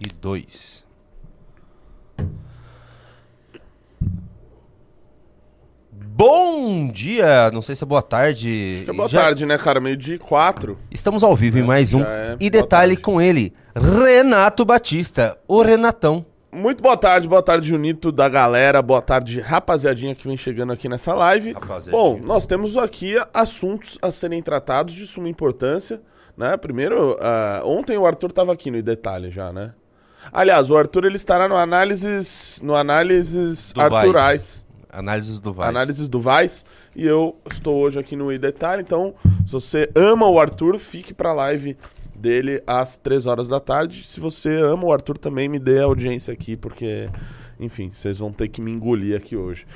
e dois. Bom dia, não sei se é boa tarde. É boa Já- tarde, né, cara? Meio de quatro. Estamos ao vivo em mais um. já é e boa detalhe tarde. com ele, Renato Batista, o Renatão. Muito boa tarde, boa tarde, Junito da galera. Boa tarde, rapaziadinha que vem chegando aqui nessa live. Rapaziadinha. Bom, nós temos aqui assuntos a serem tratados de suma importância, né? Primeiro, ah, ontem o Arthur tava aqui no detalhe já, né? Aliás, o Arthur ele estará no análises, no análises Do Arturais. Análises do Vaz. Análises do Vice. E eu estou hoje aqui no iDetalhe. Então, se você ama o Arthur, fique pra live dele às 3 horas da tarde. Se você ama o Arthur, também me dê audiência aqui, porque, enfim, vocês vão ter que me engolir aqui hoje.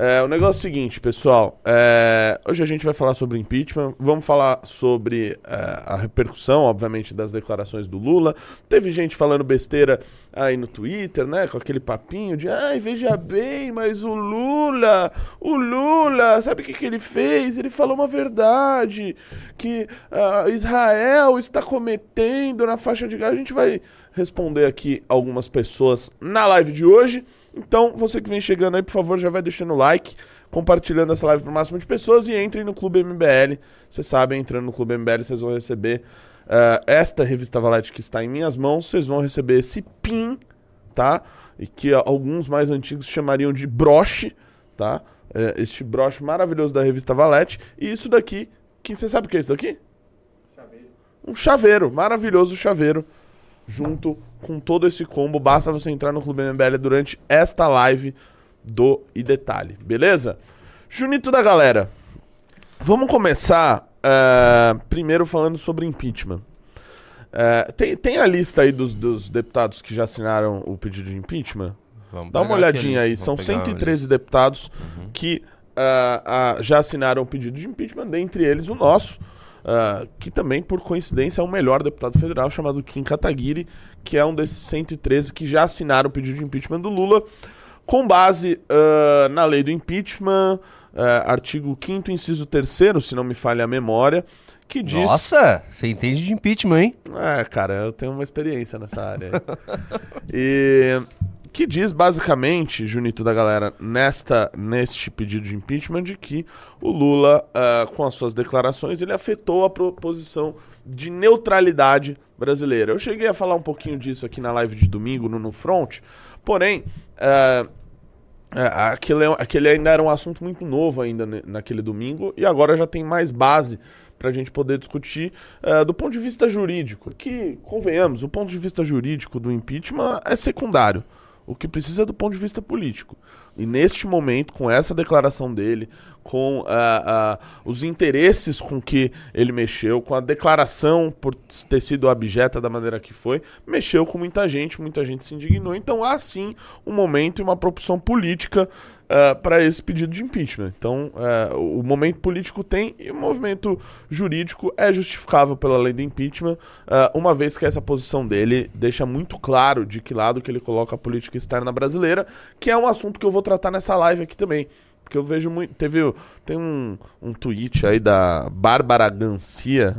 É, o negócio é o seguinte, pessoal. é, hoje a gente vai falar sobre impeachment. Vamos falar sobre é, a repercussão, obviamente, das declarações do Lula. Teve gente falando besteira aí no Twitter, né? Com aquele papinho de ai, veja bem, mas o Lula, o Lula, sabe o que, que ele fez? Ele falou uma verdade. Que ah, Israel está cometendo na faixa de Gaza. A gente vai responder aqui algumas pessoas na live de hoje. Então, você que vem chegando aí, por favor, já vai deixando o like, compartilhando essa live para o máximo de pessoas e entrem no Clube MBL. Vocês sabem, entrando no Clube MBL, vocês vão receber eh, esta revista Valete que está em minhas mãos. Vocês vão receber esse pin, tá? E que ah, alguns mais antigos chamariam de broche, tá? Eh, este broche maravilhoso da revista Valete. E isso daqui, que você sabe o que é isso daqui? Um chaveiro, maravilhoso chaveiro junto com todo esse combo. Basta você entrar no Clube MBL durante esta live do E Detalhe, beleza? Junito da galera, vamos começar eh, primeiro falando sobre impeachment. Eh, tem, tem a lista aí dos, dos deputados que já assinaram o pedido de impeachment? Vamos Dá uma olhadinha aí, são vamos pegar uma 113 deputados que ah, ah, já assinaram o pedido de impeachment, dentre eles o nosso, ah, que também, por coincidência, é o melhor deputado federal, chamado Kim Kataguiri, que é um desses 113 que já assinaram o pedido de impeachment do Lula, com base ah, na lei do impeachment, ah, artigo 5 inciso 3 se não me falha a memória, que diz... Nossa, você entende de impeachment, hein? É, cara, eu tenho uma experiência nessa área. e que diz basicamente, Junito da galera, nesta neste pedido de impeachment de que o Lula, ah, com as suas declarações, ele afetou a proposição de neutralidade brasileira. Eu cheguei a falar um pouquinho disso aqui na live de domingo no, no Front, porém, ah, é, aquele, é- aquele ainda era um assunto muito novo ainda naquele domingo e agora já tem mais base para a gente poder discutir é, do ponto de vista jurídico. Que, convenhamos, o ponto de vista jurídico do impeachment é secundário. O que precisa é do ponto de vista político. E neste momento, com essa declaração dele, com ah, ah, os interesses com que ele mexeu, com a declaração por ter sido abjeta da maneira que foi, mexeu com muita gente, muita gente se indignou. Então há sim um momento e uma propulsão política para esse pedido de impeachment. Então ah, o momento político tem e o movimento jurídico é justificável pela lei do impeachment, ah, uma vez que essa posição dele deixa muito claro de que lado que ele coloca a política externa brasileira, que é um assunto que eu vou tratar nessa live aqui também. Porque eu vejo muito. Teve. Tem um, um tweet aí da Bárbara Gancia.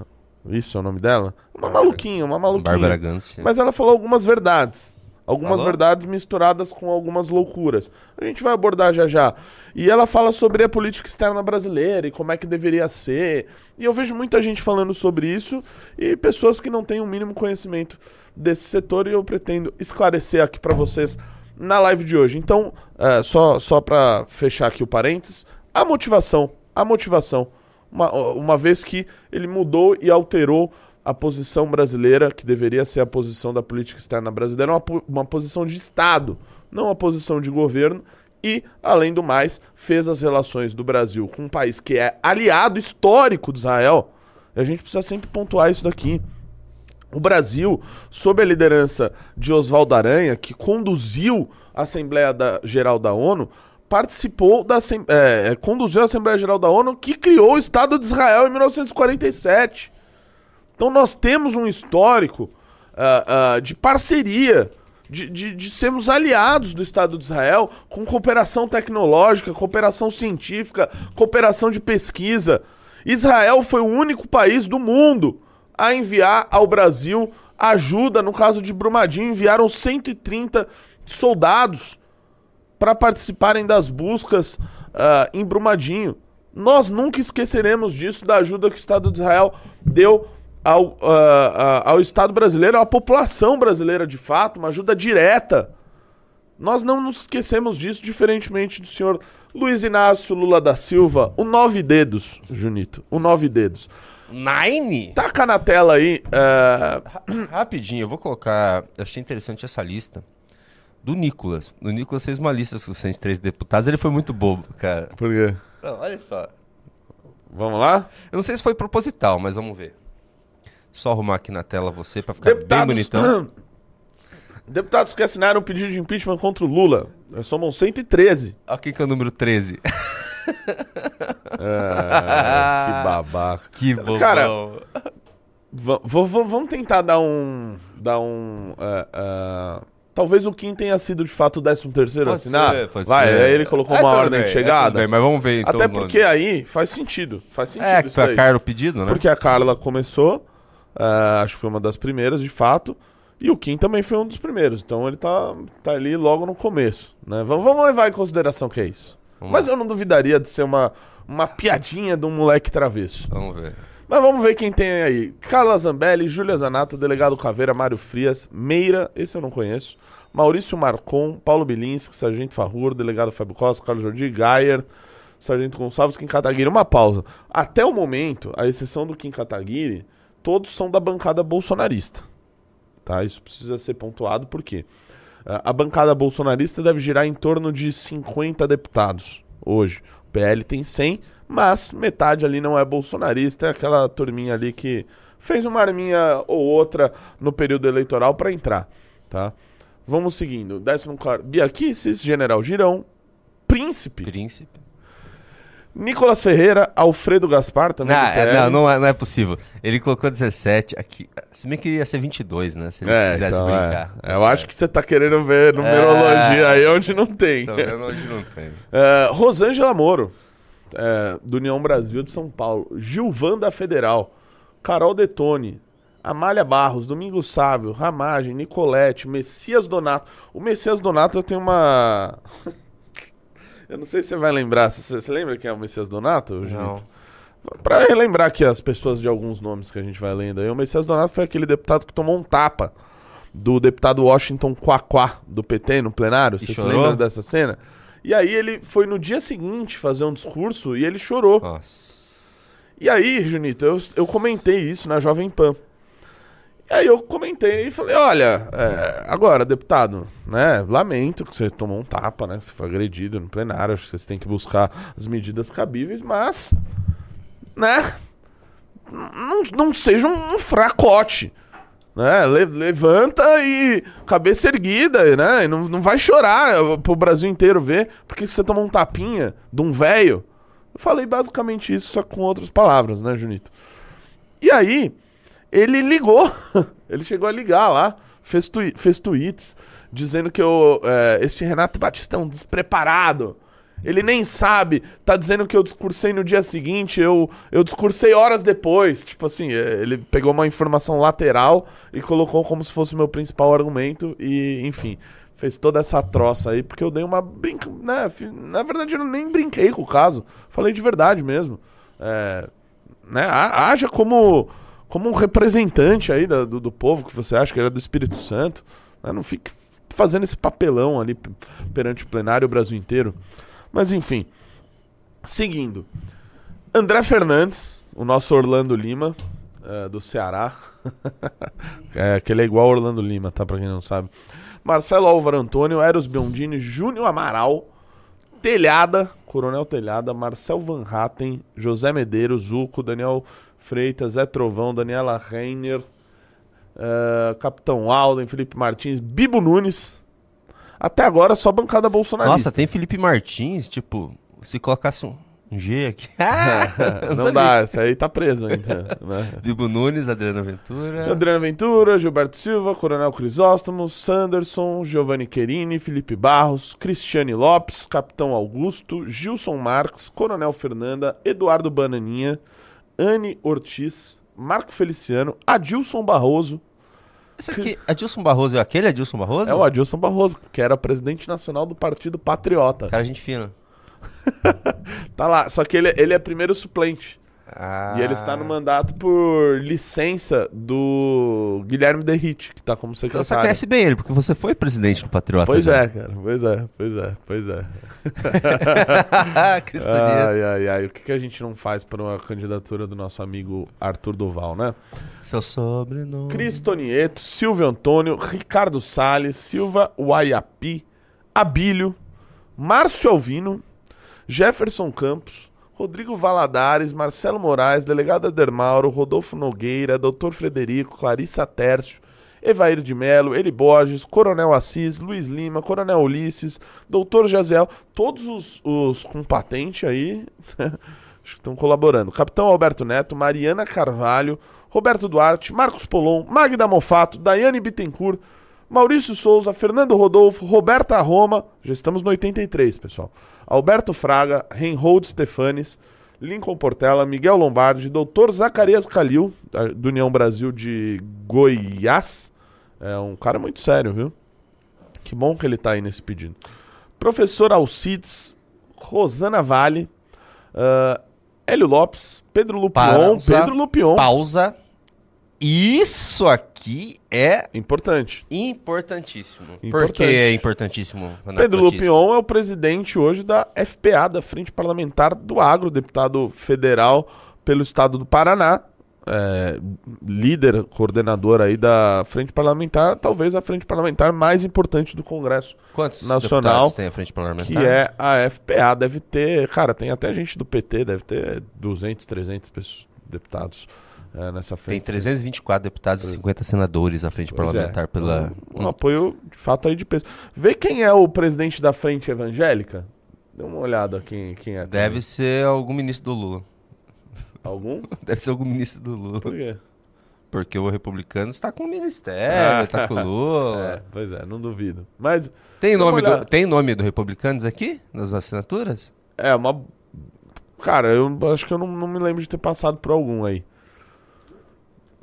Isso é o nome dela? Uma maluquinha, uma maluquinha. Bárbara Gância. Mas ela falou algumas verdades. Algumas verdades misturadas com algumas loucuras. A gente vai abordar já já. E ela fala sobre a política externa brasileira e como é que deveria ser. E eu vejo muita gente falando sobre isso e pessoas que não têm o mínimo conhecimento desse setor e eu pretendo esclarecer aqui pra vocês na live de hoje. Então, é, só, só para fechar aqui o parênteses, a motivação. A motivação. Uma, uma vez que ele mudou e alterou a posição brasileira, que deveria ser a posição da política externa brasileira, uma, uma posição de Estado, não uma posição de governo. E, além do mais, fez as relações do Brasil com um país que é aliado histórico de Israel. A gente precisa sempre pontuar isso daqui. O Brasil, sob a liderança de Oswaldo Aranha, que conduziu a Assembleia da- Geral da ONU, participou da é, é, conduziu a Assembleia Geral da ONU que criou o Estado de Israel em 1947. Então nós temos um histórico ah, ah, de parceria, de, de, de sermos aliados do Estado de Israel com cooperação tecnológica, cooperação científica, cooperação de pesquisa. Israel foi o único país do mundo a enviar ao Brasil ajuda, no caso de Brumadinho, enviaram 130 soldados para participarem das buscas uh, em Brumadinho. Nós nunca esqueceremos disso, da ajuda que o Estado de Israel deu ao, uh, uh, ao Estado brasileiro, à população brasileira de fato, uma ajuda direta. Nós não nos esquecemos disso, diferentemente do senhor Luiz Inácio Lula da Silva, o nove dedos, Junito, o nove dedos. Nine? Taca na tela aí. Uh... Rapidinho, eu vou colocar. Eu achei interessante essa lista. Do Nicolas. O Nicolas fez uma lista com os 103 deputados. Ele foi muito bobo, cara. Por quê? Não, olha só. Vamos lá? Eu não sei se foi proposital, mas vamos ver. Só arrumar aqui na tela você pra ficar deputados... bem bonitão. Deputados que assinaram um pedido de impeachment contra o Lula. Nós somos 113. Olha quem que é o número 13. É, que babaca. Que bobão. Cara, vamos tentar dar um. Dar um. Uh, uh, talvez o Kim tenha sido de fato o 13 terceiro assinar. Ser, pode Vai, ser. aí ele colocou é, uma ordem de chegada. É, mas vamos ver então. Até porque aí faz sentido. Faz sentido. É, foi a Carla o pedido, né? Porque a Carla começou. Uh, acho que foi uma das primeiras, de fato. E o Kim também foi um dos primeiros. Então ele tá, tá ali logo no começo. Né? Vamos, vamos levar em consideração que é isso. Vamos Mas lá. eu não duvidaria de ser uma, uma piadinha de um moleque travesso. Vamos ver. Mas vamos ver quem tem aí. Carla Zambelli, Júlia Zanata, Delegado Caveira, Mário Frias, Meira, esse eu não conheço. Maurício Marcon, Paulo Bilinski, Sargento Farrur, Delegado Fábio Costa, Carlos Jordi, Gayer, Sargento Gonçalves, Kim Kataguiri. Uma pausa. Até o momento, a exceção do Kim Kataguiri, todos são da bancada bolsonarista. Tá? Isso precisa ser pontuado porque a bancada bolsonarista deve girar em torno de 50 deputados hoje. O PL tem 100, mas metade ali não é bolsonarista, é aquela turminha ali que fez uma arminha ou outra no período eleitoral para entrar, tá? Vamos seguindo. Décimo claro. Biaquices, General Girão, Príncipe. Príncipe. Nicolas Ferreira, Alfredo Gaspar também. Não, é, não, não, é, não é possível. Ele colocou 17 aqui. Se bem que ia ser 22, né? Se ele é, quisesse então, brincar. É. Eu acho que você tá querendo ver numerologia é. aí onde não tem. Tô vendo onde não tem. Uh, Rosângela Moro, do União Brasil de São Paulo. Gilvan da Federal. Carol Detone. Amália Barros, Domingos Sávio, Ramagem, Nicolete, Messias Donato. O Messias Donato eu tenho uma. Eu não sei se você vai lembrar. Você, você lembra quem é o Messias Donato? Não. Pra relembrar aqui as pessoas de alguns nomes que a gente vai lendo aí, o Messias Donato foi aquele deputado que tomou um tapa do deputado Washington Quaquá, do PT, no plenário. Você se lembra dessa cena? E aí ele foi no dia seguinte fazer um discurso e ele chorou. Nossa. E aí, Junito, eu, eu comentei isso na Jovem Pan. Aí eu comentei e falei, olha, é, agora, deputado, né, lamento que você tomou um tapa, né, você foi agredido no plenário, acho que você tem que buscar as medidas cabíveis, mas, né, não, não seja um fracote, né, Le, levanta e cabeça erguida, né, e não, não vai chorar pro Brasil inteiro ver, porque você tomou um tapinha de um velho. Eu falei basicamente isso, só com outras palavras, né, Junito? E aí ele ligou. ele chegou a ligar lá, fez, fez tweets dizendo que eu, é, esse Renato Batista é um despreparado. Ele nem sabe, tá dizendo que eu discursei no dia seguinte, eu, eu discursei horas depois. Tipo assim, é, ele pegou uma informação lateral e colocou como se fosse o meu principal argumento e, enfim, fez toda essa troça aí, porque eu dei uma brinca... Né, na verdade, eu nem brinquei com o caso, falei de verdade mesmo. É, né, haja como como um representante aí do, do, povo que você acha que era do Espírito Santo. Né? Não fique fazendo esse papelão ali perante o plenário o Brasil inteiro. Mas enfim, seguindo. André Fernandes, o nosso Orlando Lima, é, do Ceará. é, que ele é igual Orlando Lima, tá? Pra quem não sabe. Marcelo Álvaro Antônio, Eros Biondini, Júnior Amaral, Telhada, Coronel Telhada, Marcel Van Hatten, José Medeiros, Zuco, Daniel Freitas, Zé Trovão, Daniela Reiner, uh, Capitão Alden, Felipe Martins, Bibo Nunes. Até agora só bancada bolsonarista. Nossa, tem Felipe Martins, tipo, se colocasse um, G aqui. não, não dá, esse aí tá preso ainda. Né? Bibo Nunes, Adriana Ventura. Adriana Ventura, Gilberto Silva, Coronel Crisóstomo, Sanderson, Giovanni Querini, Felipe Barros, Cristiane Lopes, Capitão Augusto, Gilson Marques, Coronel Fernanda, Eduardo Bananinha, Anne Ortiz, Marco Feliciano, Adilson Barroso, Esse aqui, Adilson Barroso é aquele Adilson Barroso? É o Adilson Barroso, que era presidente nacional do Partido Patriota. Cara, gente fina. Tá lá, só que ele, ele é primeiro suplente. Ah. E ele está no mandato por licença do Guilherme Derrite, que tá como Então secretário. você conhece bem ele, porque você foi presidente do Patriota. Pois já. é, cara. Pois é, pois é, pois é. Ai, ai, ai. O que, que a gente não faz para uma candidatura do nosso amigo Arthur Duval, né? Seu sobrenome. Cristonieto, Silvio Antônio, Ricardo Salles, Silva Uaiapi, Abílio, Márcio Alvino, Jefferson Campos, Rodrigo Valadares, Marcelo Moraes, Delegado Edermauro, Rodolfo Nogueira, Dr. Frederico, Clarissa Tércio, Evair de Melo, Eli Borges, Coronel Assis, Luiz Lima, Coronel Ulisses, Doutor Jaziel, todos os, os com patente aí estão colaborando. Capitão Alberto Neto, Mariana Carvalho, Roberto Duarte, Marcos Polon, Magda Mofato, Daiane Bittencourt, Maurício Souza, Fernando Rodolfo, Roberta Roma, já estamos no 83, pessoal. Alberto Fraga, Reinhold Stefanes, Lincoln Portela, Miguel Lombardi, Dr. Zacarias Calil, do União Brasil de Goiás. É um cara muito sério, viu? Que bom que ele tá aí nesse pedido. Professor Alcides, Rosana Vale, ah, Hélio Lopes, Pedro Lupion. Pausa. Pedro Lupion. Pausa. Isso aqui é Importante. importantíssimo. Por Importante. que é importantíssimo, Pedro? Lupion é o presidente hoje da FPA, da Frente Parlamentar do Agro, deputado federal pelo estado do Paraná, é, líder, coordenador aí da Frente Parlamentar, talvez a Frente Parlamentar mais importante do Congresso, Quantos Nacional, tem a frente que parlamentar? é a FPA. Deve ter, cara, tem até gente do PT, deve ter 200, 300 pessoas, deputados é, nessa Tem frente. 324 deputados e 50 senadores à frente Pois é. parlamentar pela... Um, um apoio, de fato, aí de peso. Vê quem é o presidente da Frente Evangélica? Dê uma olhada quem, quem é. Deve ser algum ministro do Lula. Algum? Deve ser algum ministro do Lula. Por quê? Porque o republicano está com o ministério, está com o É, Lula. pois é, não duvido. Mas Tem, nome do, tem nome do republicanos aqui? Nas assinaturas? é uma. Cara, eu acho que eu não, não me lembro de ter passado por algum aí.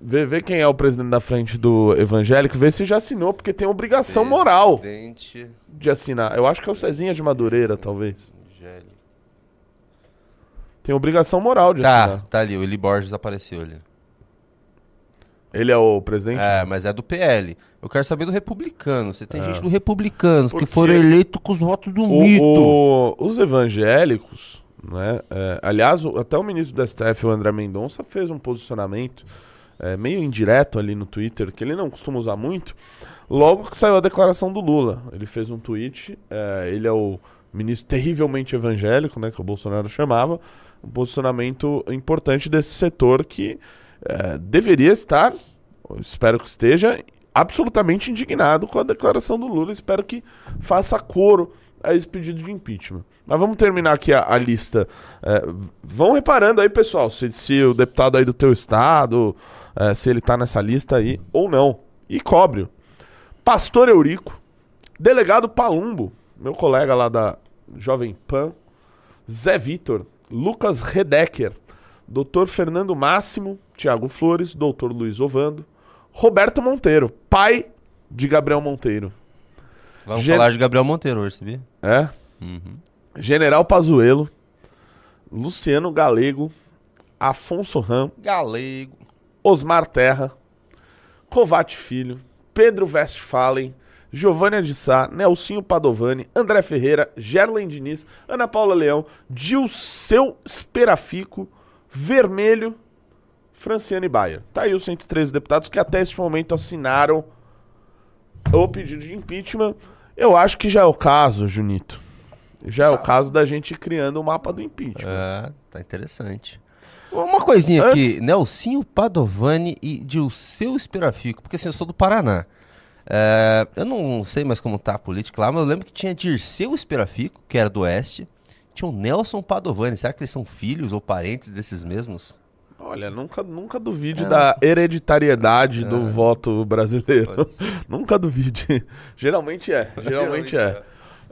Vê, vê quem é o presidente da frente do evangélico, vê se já assinou, porque tem obrigação moral Presidente de assinar. Eu acho que é o Cezinha de Madureira, talvez. evangélico. Tem obrigação moral de Tá, assinar. tá ali. O Eli Borges apareceu ali. Ele é o presidente? É, mas é do PL. Eu quero saber do republicano. Você tem É. gente do republicanos Por que foram eleitos com os votos do O- mito. o- os evangélicos, né? é, aliás, o- até o ministro do STF, o André Mendonça, fez um posicionamento é, meio indireto ali no Twitter, que ele não costuma usar muito, logo que saiu a declaração do Lula. Ele fez um tweet, é, ele é o ministro terrivelmente evangélico, né? Que o Bolsonaro chamava, um posicionamento importante desse setor que é, deveria estar, espero que esteja, absolutamente indignado com a declaração do Lula. Espero que faça coro a esse pedido de impeachment. Mas vamos terminar aqui a, a lista. É, vão reparando aí, pessoal, se, se o deputado aí do teu estado, é, se ele tá nessa lista aí ou não. E cobre. Pastor Eurico, delegado Palumbo, meu colega lá da Jovem Pan, Zé Vitor, Lucas Redecker, Dr. Fernando Máximo, Tiago Flores, Dr. Luiz Ovando, Roberto Monteiro, pai de Gabriel Monteiro. Vamos Gen- falar de Gabriel Monteiro hoje, sabia? É? Uhum. General Pazuello, Luciano Galego, Afonso Ram, Galego. Osmar Terra, Covate Filho, Pedro Westphalen, Giovanni de Sá, Nelsinho Padovani, André Ferreira, Gerlen Diniz, Ana Paula Leão, Dilceu Esperafico, Vermelho, Franciane Baia. Tá aí os 113 deputados que até esse momento assinaram o pedido de impeachment. Eu acho que já é o caso, Junito. Já é o caso da gente criando o mapa do impeachment. É, tá interessante. Uma coisinha Antes- aqui, Nelsinho Padovani e Dilceu Esperafico, porque assim, eu sou do Paraná. É, eu não sei mais como tá a política lá, mas eu lembro que tinha Dirceu Esperafico, que era do Oeste, tinha o Nelson Padovani. Será que eles são filhos ou parentes desses mesmos? Olha, nunca, nunca duvide É. da hereditariedade do voto brasileiro. Nunca duvide. Geralmente é. Geralmente é.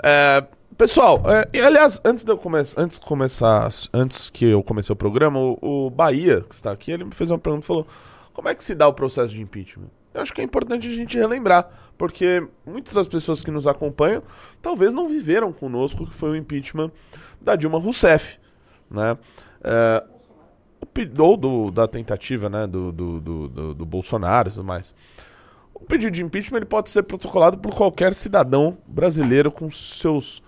É, pessoal, é, aliás, antes de eu começar, antes de começar, antes que eu comecei o programa, o, o Bahia, que está aqui, ele me fez uma pergunta, falou: "Como é que se dá o processo de impeachment?" Eu acho que é importante a gente relembrar, porque muitas das pessoas que nos acompanham talvez não viveram conosco que foi o impeachment da Dilma Rousseff, né? É, ou do, da tentativa né, do, do, do, do, do Bolsonaro e tudo mais. O pedido de impeachment ele pode ser protocolado por qualquer cidadão brasileiro com seus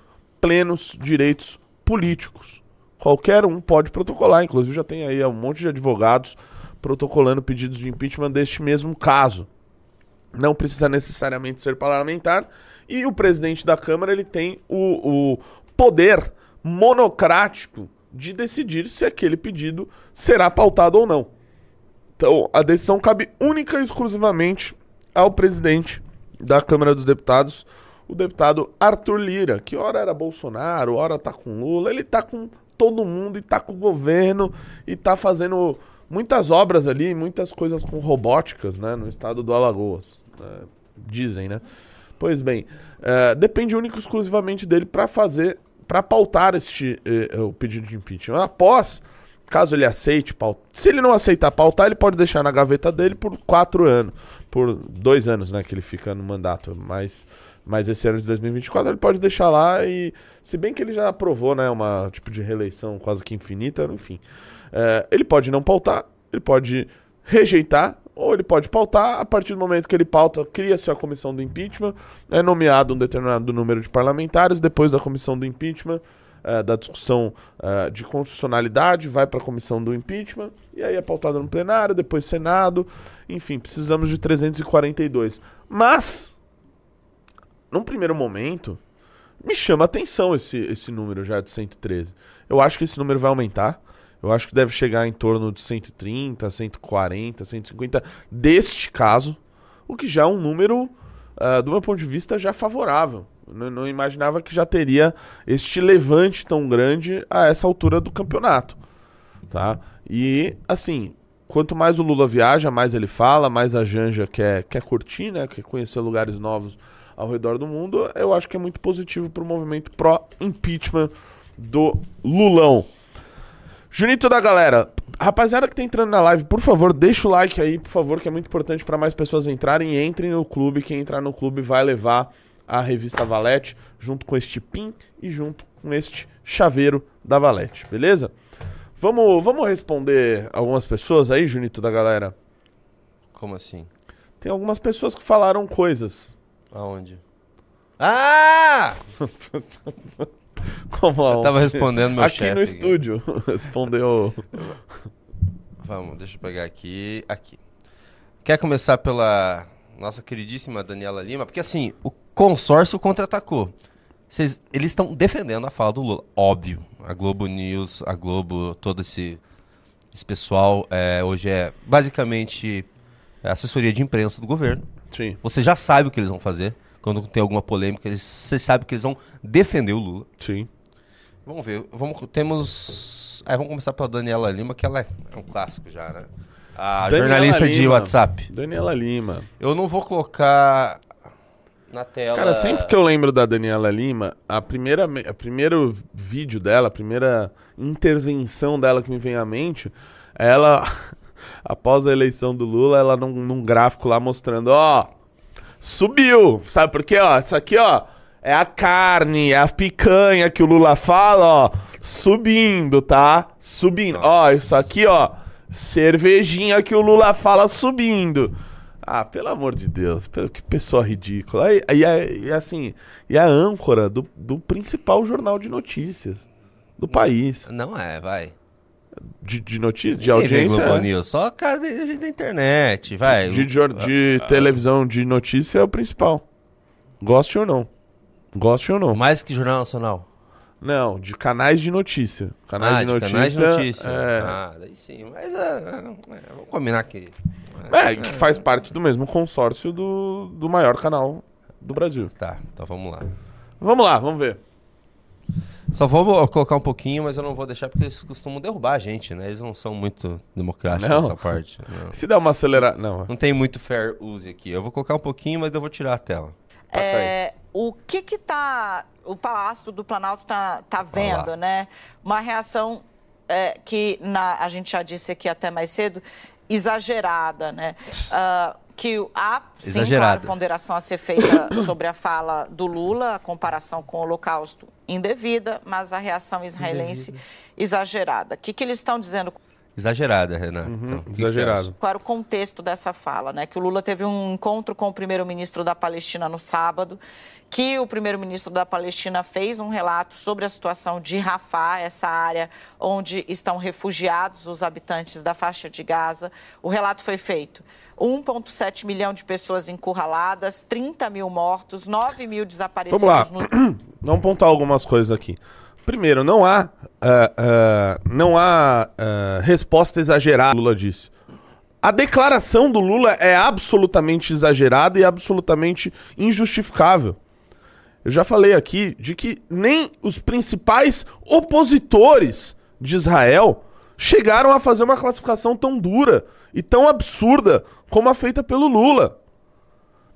plenos direitos políticos. Qualquer um pode protocolar, inclusive já tem aí um monte de advogados protocolando pedidos de impeachment deste mesmo caso. Não precisa necessariamente ser parlamentar e o presidente da Câmara ele tem o, o poder monocrático de decidir se aquele pedido será pautado ou não. Então, a decisão cabe única e exclusivamente ao presidente da Câmara dos Deputados, o deputado Arthur Lira, que ora era Bolsonaro, ora tá com Lula, ele tá com todo mundo e tá com o governo e tá fazendo muitas obras ali, muitas coisas com robóticas, né, no estado do Alagoas. Né, dizem, né? Pois bem, é, depende único e exclusivamente dele para fazer para pautar este, eh, eh, o pedido de impeachment. Após, caso ele aceite pautar, se ele não aceitar pautar, ele pode deixar na gaveta dele por quatro anos, por dois anos, né, que ele fica no mandato, mas, mas esse ano de 2024 ele pode deixar lá e, se bem que ele já aprovou, né, uma tipo de reeleição quase que infinita, enfim, eh, ele pode não pautar, ele pode rejeitar ou ele pode pautar, a partir do momento que ele pauta, cria-se a comissão do impeachment, é nomeado um determinado número de parlamentares, depois da comissão do impeachment, é, da discussão é, de constitucionalidade, vai para a comissão do impeachment, e aí é pautado no plenário, depois Senado, enfim, precisamos de 342. Mas, num primeiro momento, me chama atenção esse, esse número já de 113. Eu acho que esse número vai aumentar. Eu acho que deve chegar em torno de 130, 140, 150 deste caso, o que já é um número, uh, do meu ponto de vista, já favorável. Não, não, imaginava que já teria este levante tão grande a essa altura do campeonato. Tá? E, assim, quanto mais o Lula viaja, mais ele fala, mais a Janja quer, quer curtir, né? quer conhecer lugares novos ao redor do mundo, eu acho que é muito positivo para o movimento pró-impeachment do Lulão. Junito da galera, rapaziada que tá entrando na live, por favor, deixa o like aí, por favor, que é muito importante para mais pessoas entrarem. E entrem no clube. Quem entrar no clube vai levar a revista Valete, junto com este pin e junto com este chaveiro da Valete, beleza? Vamos, vamos responder algumas pessoas aí, Junito da galera? Como assim? Tem algumas pessoas que falaram coisas. Aonde? Ah! Como Eu tava respondendo meu Aqui chefe. no estúdio. Respondeu. Vamos, deixa eu pegar aqui. Aqui. Quer começar pela nossa queridíssima Daniela Lima? Porque assim, o consórcio contra-atacou. Vocês- eles estão defendendo a fala do Lula. Óbvio. A Globo News, a Globo, todo esse, esse pessoal é, hoje é basicamente assessoria de imprensa do governo. Sim, Você já sabe o que eles vão fazer. Quando tem alguma polêmica, eles, você sabe que eles vão defender o Lula. sim. Vamos ver. Vamos, temos. É, vamos começar pela Daniela Lima, que ela é, um clássico já, né? A Daniela jornalista de Lima. WhatsApp. Daniela Lima. Eu não vou colocar na tela. Cara, sempre que eu lembro da Daniela Lima, a primeira, me- a primeiro vídeo dela, a primeira intervenção dela que me vem à mente, ela, após a eleição do Lula, ela num, num gráfico lá mostrando, ó, subiu, sabe por quê, ó, isso aqui, ó, é a carne, é a picanha que o Lula fala, ó, subindo, tá? Subindo, ó, Nossa. isso aqui, ó, cervejinha que o Lula fala subindo. Ah, pelo amor de Deus, que pessoa ridícula. E, e, é- e assim, e a âncora do, do principal jornal de notícias do país. Não é, vai. De, de notícias, de audiência. Globo. News, Só cara da gente da internet, vai. De, jor- de televisão de notícia é o principal. Goste ou não. Goste ou não. Mais que Jornal Nacional. Não, de canais de notícia. Canais ah, de notícia. canais de notícia. É, Ah, daí sim. Mas é, é, vamos combinar aqui. é, que faz parte do mesmo consórcio do, do maior canal do Brasil. Tá, então vamos lá. Vamos lá, vamos ver. Só vou colocar um pouquinho, mas eu não vou deixar porque eles costumam derrubar a gente, né? Eles não são muito democráticos Não? nessa parte. Não. Se der uma acelerada. Não, Não tem muito fair use aqui. Eu vou colocar um pouquinho, mas eu vou tirar a tela. É, o que que tá o Palácio do Planalto tá, tá vendo, né? Uma reação é, que na, a gente já disse aqui até mais cedo exagerada, né? Ah, que há sim Exagerado. claro, ponderação a ser feita sobre a fala do Lula, a comparação com o Holocausto indevida, mas a reação israelense exagerada. O que, que eles estão dizendo? Exagerada, Renato. Então, o que que você Exagerado. Qual era o contexto dessa fala, né? Que o Lula teve um encontro com o primeiro-ministro da Palestina no sábado, que o primeiro-ministro da Palestina fez um relato sobre a situação de Rafah, essa área onde estão refugiados os habitantes da faixa de Gaza. O relato foi feito. 1,7 milhão de pessoas encurraladas, 30 mil mortos, 9 mil desaparecidos Vamos lá. no Vamos pontuar algumas coisas aqui. Primeiro, não há, ah, ah, não há ah, resposta exagerada, Lula disse. A declaração do Lula é absolutamente exagerada e absolutamente injustificável. Eu já falei aqui de que nem os principais opositores de Israel chegaram a fazer uma classificação tão dura e tão absurda como a feita pelo Lula.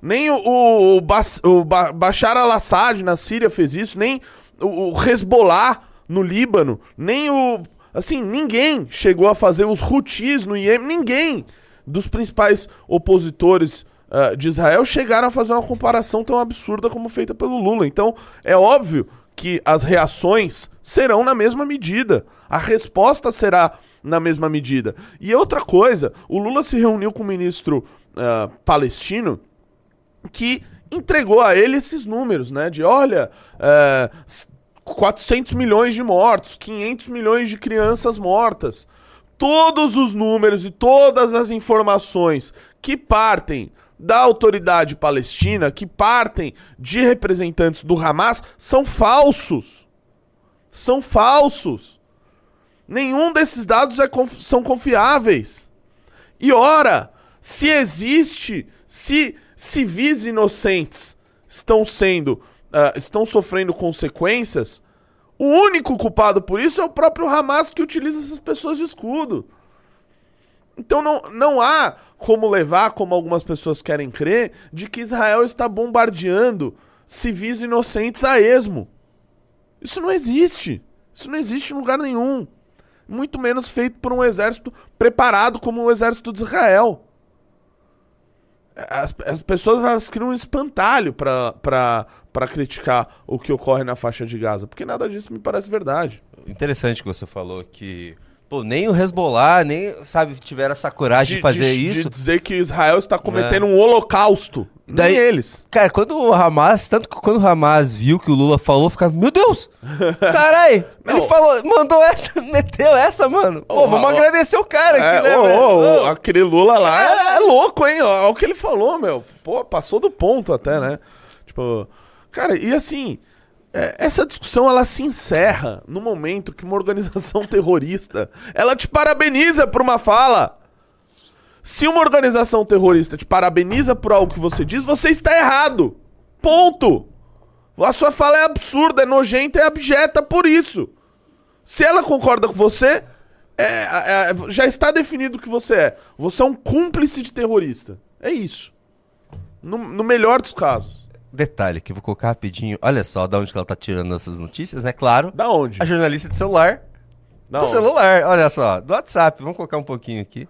Nem o, o, o, Bas- o Ba- Bashar al-Assad na Síria fez isso, nem o, Hezbollah no Líbano, nem o. Assim, ninguém chegou a fazer os Houthis no Iêmen, ninguém dos principais opositores ah, de Israel chegaram a fazer uma comparação tão absurda como feita pelo Lula. Então, é óbvio que as reações serão na mesma medida. A resposta será na mesma medida. E outra coisa, o Lula se reuniu com o ministro ah, palestino que entregou a ele esses números, né? De olha, s- 400 milhões de mortos, 500 milhões de crianças mortas. Todos os números e todas as informações que partem da autoridade palestina, que partem de representantes do Hamas, são falsos. São falsos. Nenhum desses dados é conf- são confiáveis. E ora, se existe, se civis inocentes estão sendo, ah, estão sofrendo consequências, o único culpado por isso é o próprio Hamas que utiliza essas pessoas de escudo. Então não, não há como levar, como algumas pessoas querem crer, de que Israel está bombardeando civis inocentes a esmo. Isso não existe. Isso não existe em lugar nenhum. Muito menos feito por um exército preparado como o exército de Israel. As, as pessoas elas criam um espantalho pra criticar o que ocorre na faixa de Gaza, porque nada disso me parece verdade. Interessante que você falou que. Pô, nem o Hezbollah, nem, sabe, tiveram essa coragem de, fazer isso. De dizer que Israel está cometendo um holocausto. Daí- Nem eles. Cara, quando o Hamas, tanto que quando o Hamas viu que o Lula falou, ficava, meu Deus! Carai! Não. Ele falou, mandou essa, meteu essa, mano. Pô, Ô, vamos ô, agradecer o cara É, aqui, né, ô, Ô. aquele Lula lá é, é louco, hein? Olha o que ele falou, meu. Pô, passou do ponto até, né? Tipo, cara, e assim, é, essa discussão ela se encerra no momento que uma organização terrorista ela te parabeniza por uma fala. Se uma organização terrorista te parabeniza por algo que você diz, você está errado. Ponto. A sua fala é absurda, é nojenta, é abjeta por isso. Se ela concorda com você, é, é, já está definido o que você é. Você é um cúmplice de terrorista. É isso. No, no melhor dos casos. Detalhe que eu vou colocar rapidinho. Olha só da onde que ela tá tirando essas notícias, né? Claro. Da onde? A jornalista de celular. Da do onde? celular, olha só. Do WhatsApp. Vamos colocar um pouquinho aqui.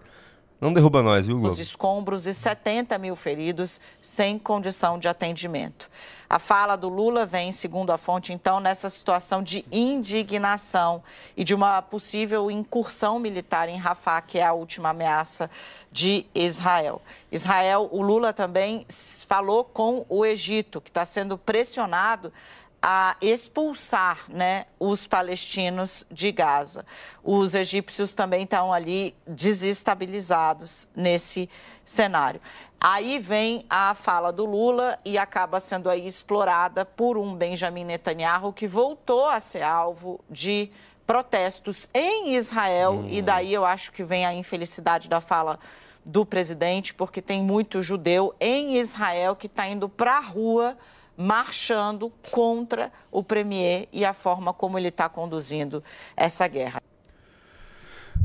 Não derruba nós, viu, os Globo? escombros e 70 mil feridos sem condição de atendimento. A fala do Lula vem, segundo a fonte, então, nessa situação de indignação e de uma possível incursão militar em Rafah, que é a última ameaça de Israel. Israel, o Lula também falou com o Egito, que está sendo pressionado a expulsar né, os palestinos de Gaza. Os egípcios também estão ali desestabilizados nesse cenário. Aí vem a fala do Lula e acaba sendo aí explorada por um Benjamin Netanyahu que voltou a ser alvo de protestos em Israel e daí eu acho que vem a infelicidade da fala do presidente, porque tem muito judeu em Israel que está indo para a rua marchando contra o premier e a forma como ele está conduzindo essa guerra.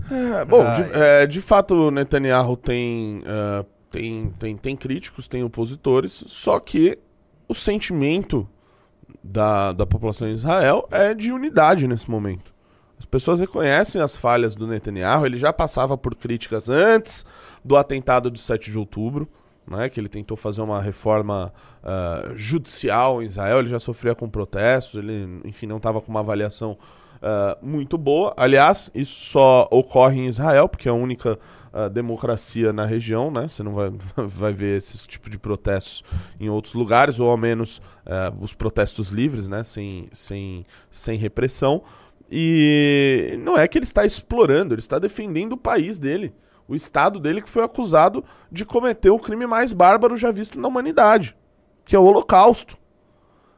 É, bom, de, é, de fato, o Netanyahu tem, ah, tem, tem, tem críticos, tem opositores, só que o sentimento da, da população de Israel é de unidade nesse momento. As pessoas reconhecem as falhas do Netanyahu, ele já passava por críticas antes do atentado de 7 de outubro, né, que ele tentou fazer uma reforma uh, judicial em Israel, ele já sofria com protestos, ele, enfim, não estava com uma avaliação uh, muito boa. Aliás, isso só ocorre em Israel, porque é a única uh, democracia na região, né? Você não vai, vai ver esse tipo de protestos em outros lugares, ou ao menos os protestos livres, né? Sem, sem, sem repressão. E não é que ele está explorando, ele está defendendo o país dele o estado dele que foi acusado de cometer o crime mais bárbaro já visto na humanidade, que é o Holocausto.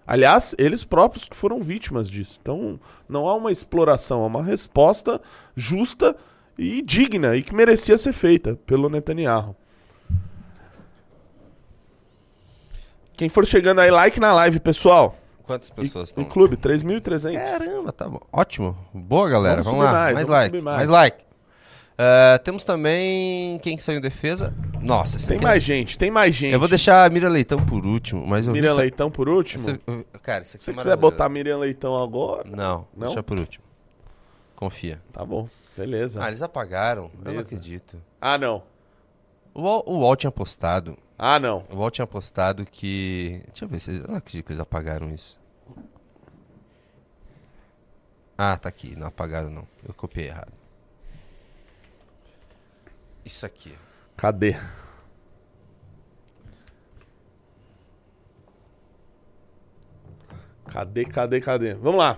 Aliás, eles próprios que foram vítimas disso. Então, não há uma exploração, há uma resposta justa e digna e que merecia ser feita pelo Netanyahu. Quem for chegando aí, like na live, pessoal. Quantas pessoas estão? No clube, 3.300. Caramba, tá bom. Ótimo. Boa, galera. Vamos, vamos lá. Mais, mais like. Mais. mais like. Uh, temos também quem que saiu em defesa. Nossa, tem mais é... gente, tem mais gente. Eu vou deixar a Miriam Leitão por último, mas eu Miriam Leitão por último? Essa... Cara, isso aqui Se é você quiser botar Miriam Leitão agora? Não, não, deixa por último. Confia. Tá bom, beleza. Ah, eles apagaram. Beleza. Eu não acredito. Ah, não. O Wall, o Wall tinha postado. Ah, não. O Wall tinha postado que. Deixa eu ver se. Eu não acredito que eles apagaram isso. Ah, tá aqui. Não apagaram, não. Eu copiei errado. Isso aqui. Cadê? Cadê, cadê, cadê? Vamos lá.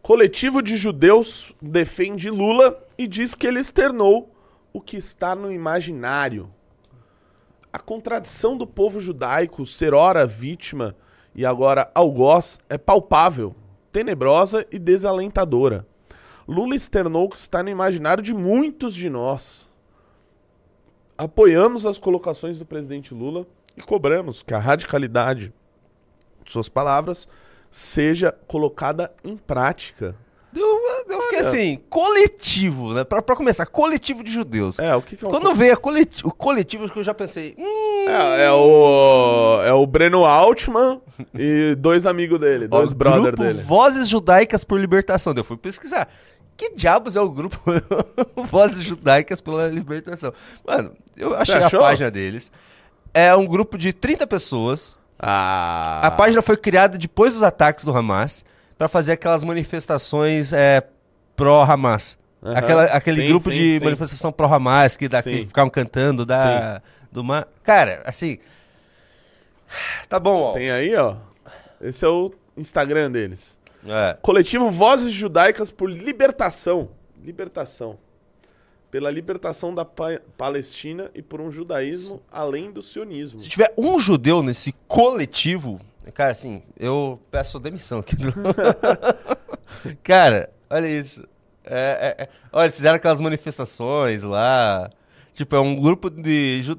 Coletivo de judeus defende Lula e diz que ele externou o que está no imaginário. A contradição do povo judaico ser ora vítima e agora algoz é palpável, tenebrosa e desalentadora. Lula externou que está no imaginário de muitos de nós. Apoiamos as colocações do presidente Lula e cobramos que a radicalidade de suas palavras seja colocada em prática. Eu, eu fiquei assim, coletivo, né? Pra, pra começar, coletivo de judeus. É, o que, que é um Quando veio coleti o coletivo, eu já pensei. Hum... É, é, o, é o Breno Altman e dois amigos dele, dois brothers dele. Vozes Judaicas por Libertação. Eu fui pesquisar. Que diabos é o grupo Vozes Judaicas pela Libertação? Mano, eu achei a página deles. É um grupo de 30 pessoas. Ah. A página foi criada depois dos ataques do Hamas para fazer aquelas manifestações é, pró-Hamas. Uhum. Aquela, aquele sim, grupo sim, de sim. manifestação pró-Hamas que, que ficavam cantando da, do mar. Cara, assim. Tá bom, ó. Tem aí, ó. Esse é o Instagram deles. É. Coletivo Vozes Judaicas por Libertação. Libertação. Pela libertação da pa Palestina e por um judaísmo além do sionismo. Se tiver um judeu nesse coletivo, cara, assim, eu peço demissão aqui. cara, olha isso. É, é, é. Olha, eles fizeram aquelas manifestações lá. Tipo, é um grupo de ju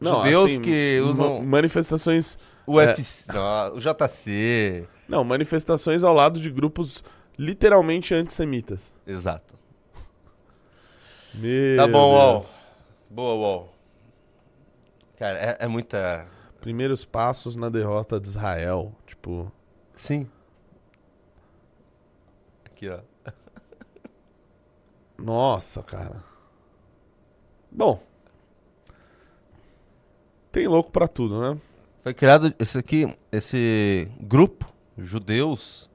Não, judeus assim, que usam. Manifestações. O UFC, não, o JC. Não, manifestações ao lado de grupos literalmente antissemitas. Exato. Meu tá bom, Wall. Boa, Wall. Cara, é, é, muita. Primeiros passos na derrota de Israel. Tipo. Sim. Aqui, ó. Nossa, cara. Bom. Tem louco para tudo, né? Foi criado esse aqui, esse grupo judeus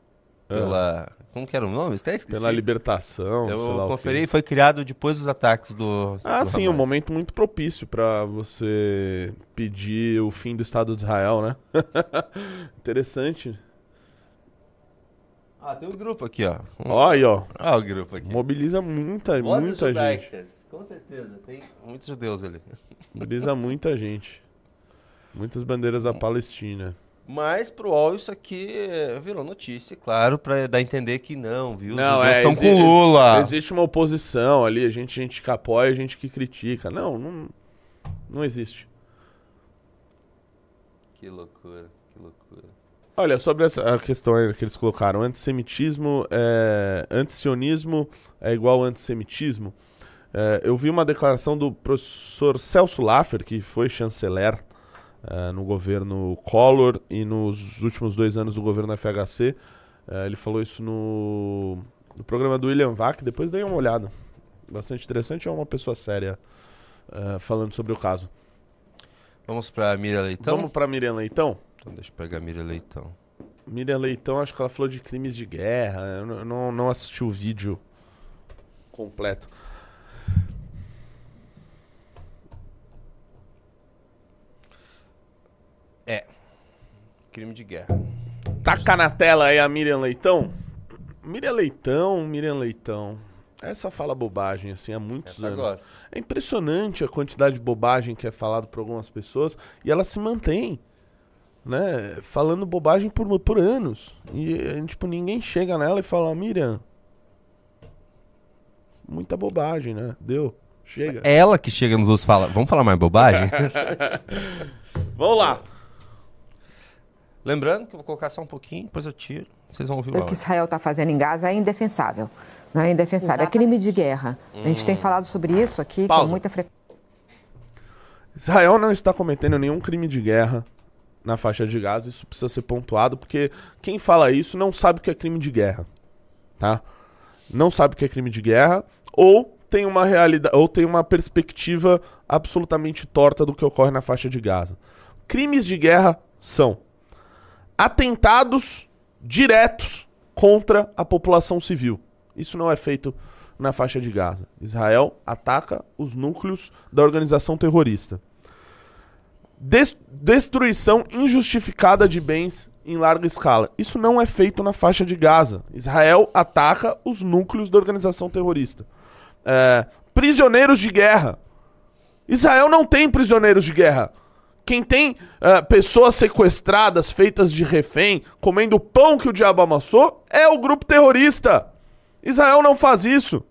pela. É. Como que era o nome? Até esqueci. Pela libertação. Eu conferi, foi criado depois dos ataques do. Ah, do sim, um momento muito propício para você pedir o fim do Estado de Israel, né? Interessante. Ah, tem um grupo aqui, ó. Aí, ó. Ah, o grupo aqui. Mobiliza muita, muita gente. Com certeza, tem muitos judeus ali. Mobiliza muita gente. Muitas bandeiras da Palestina. Mas pro UOL isso aqui virou notícia, claro, para dar a entender que não, viu? Não, Os é, estão com Lula. Existe uma oposição ali, a gente, a gente que apoia, a gente que critica. Não, não, não existe. Que loucura, que loucura. Olha, sobre essa questão que eles colocaram, antissemitismo, é, antisionismo é igual antissemitismo. É, eu vi uma declaração do professor Celso Laffer, que foi chanceler uh, no governo Collor e nos últimos dois anos do governo FHC. Uh, eh, ele falou isso no, no programa do William Vac, depois dei uma olhada. Bastante interessante, é uma pessoa séria uh, falando sobre o caso. Vamos pra Miriam Leitão? Vamos pra Miriam Leitão? Então deixa eu pegar a Miriam Leitão. Miriam Leitão, acho que ela falou de crimes de guerra. Eu não, não assisti o vídeo completo. É. Crime de guerra. Taca na tela aí a Miriam Leitão. Miriam Leitão, Miriam Leitão. Essa fala bobagem, assim, há muitos Essa anos. gosta. É impressionante a quantidade de bobagem que é falado por algumas pessoas e ela se mantém, né? Falando bobagem por, por anos. E, tipo, ninguém chega nela e fala, Miriam, muita bobagem, né? Deu, chega. É ela que chega nos outros e fala, vamos falar mais bobagem? Vamos lá. Lembrando que eu vou colocar só um pouquinho, depois eu tiro. Vocês vão ouvir o O que. Israel está fazendo em Gaza é indefensável. Não é indefensável, é crime de guerra. A gente tem falado sobre isso aqui Pausa. com muita frequência. Israel não está cometendo nenhum crime de guerra na faixa de Gaza, isso precisa ser pontuado, porque quem fala isso não sabe o que é crime de guerra, tá? Não sabe o que é crime de guerra ou tem uma realidade ou tem uma perspectiva absolutamente torta do que ocorre na faixa de Gaza. Crimes de guerra são atentados diretos contra a população civil. Isso não é feito na faixa de Gaza. Israel ataca os núcleos da organização terrorista. Des- destruição injustificada de bens em larga escala. Isso não é feito na faixa de Gaza. Israel ataca os núcleos da organização terrorista. É, prisioneiros de guerra. Israel não tem prisioneiros de guerra. Quem tem é, pessoas sequestradas, feitas de refém, comendo o pão que o diabo amassou, é o grupo terrorista. Israel não faz isso.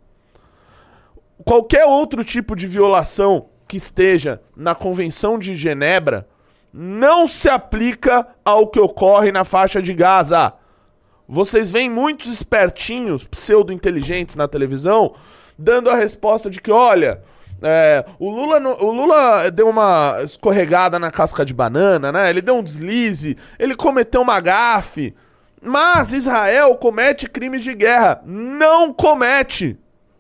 Qualquer outro tipo de violação que esteja na Convenção de Genebra não se aplica ao que ocorre na faixa de Gaza. Vocês veem muitos espertinhos, pseudo-inteligentes na televisão, dando a resposta de que, olha, é, o, Lula, o Lula deu uma escorregada na casca de banana, né? Ele deu um deslize, ele cometeu uma gafe. Mas Israel comete crimes de guerra. Não comete.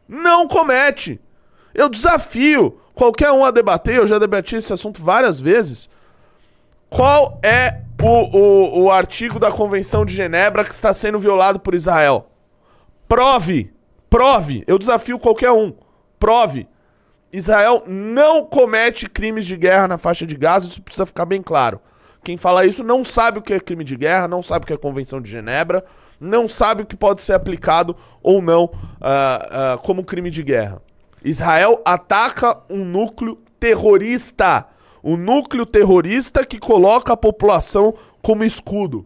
Não comete. Eu desafio qualquer um a debater, eu já debati esse assunto várias vezes. Qual é o, o, o artigo da Convenção de Genebra que está sendo violado por Israel? Prove! Prove! Eu desafio qualquer um. Prove! Israel não comete crimes de guerra na faixa de Gaza, isso precisa ficar bem claro. Quem fala isso não sabe o que é crime de guerra, não sabe o que é Convenção de Genebra, não sabe o que pode ser aplicado ou não ah, ah, como crime de guerra. Israel ataca um núcleo terrorista. Um núcleo terrorista que coloca a população como escudo.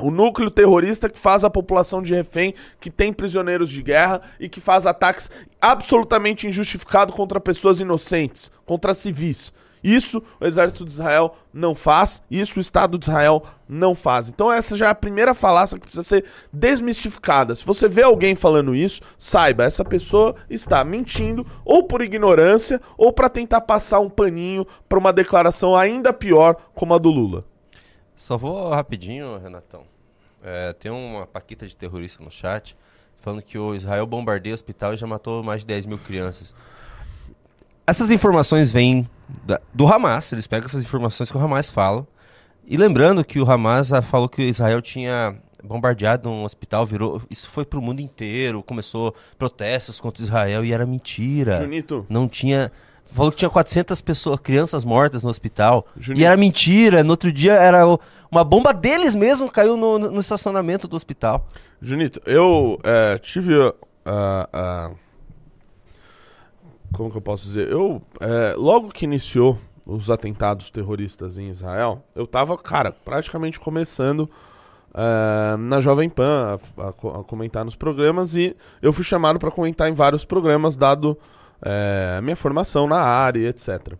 O núcleo terrorista que faz a população de refém, que tem prisioneiros de guerra e que faz ataques absolutamente injustificados contra pessoas inocentes, contra civis. Isso o exército de Israel não faz, isso o Estado de Israel não faz. Então essa já é a primeira falácia que precisa ser desmistificada. Se você vê alguém falando isso, saiba, essa pessoa está mentindo ou por ignorância ou para tentar passar um paninho para uma declaração ainda pior como a do Lula. Só vou rapidinho, Renatão. É, tem uma paquita de terrorista no chat falando que o Israel bombardeia o hospital e já matou mais de 10 mil crianças. Essas informações vêm da- do Hamas, eles pegam essas informações que o Hamas fala. E lembrando que o Hamas ah, falou que o Israel tinha bombardeado um hospital, virou. Isso foi pro mundo inteiro, começou protestos contra Israel e era mentira. Junito. Não tinha. Falou que tinha 400 pessoas, crianças mortas no hospital. Juninho. E era mentira. No outro dia era uma bomba deles mesmo caiu no, no estacionamento do hospital. Junito, eu é, tive a, a- Como que eu posso dizer? Eu, é, logo que iniciou os atentados terroristas em Israel, eu tava, cara, praticamente começando é, na Jovem Pan a, a a comentar nos programas e eu fui chamado para comentar em vários programas, dado é, a minha formação na área, etc.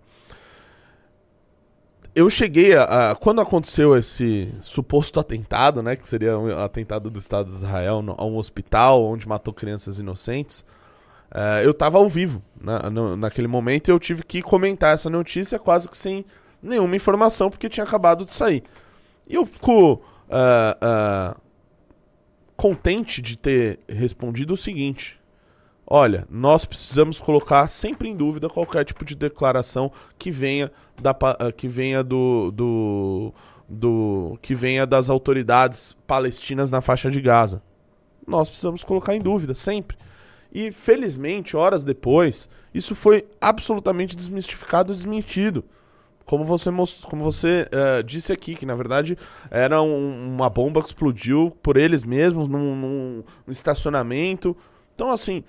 Eu cheguei a, a- Quando aconteceu esse suposto atentado, né? Que seria um atentado do Estado de Israel no- a um hospital onde matou crianças inocentes. eh, eu tava ao vivo na, no- naquele momento e eu tive que comentar essa notícia quase que sem nenhuma informação, porque tinha acabado de sair. E eu fico ah, ah, contente de ter respondido o seguinte: olha, nós precisamos colocar sempre em dúvida qualquer tipo de declaração que venha da ah, que venha do, do, do que venha das autoridades palestinas na faixa de Gaza. Nós precisamos colocar em dúvida sempre. E felizmente, horas depois, isso foi absolutamente desmistificado desmentido. Como você, como você uh, disse aqui, que na verdade era um, uma bomba que explodiu por eles mesmos num, num estacionamento. Então, assim,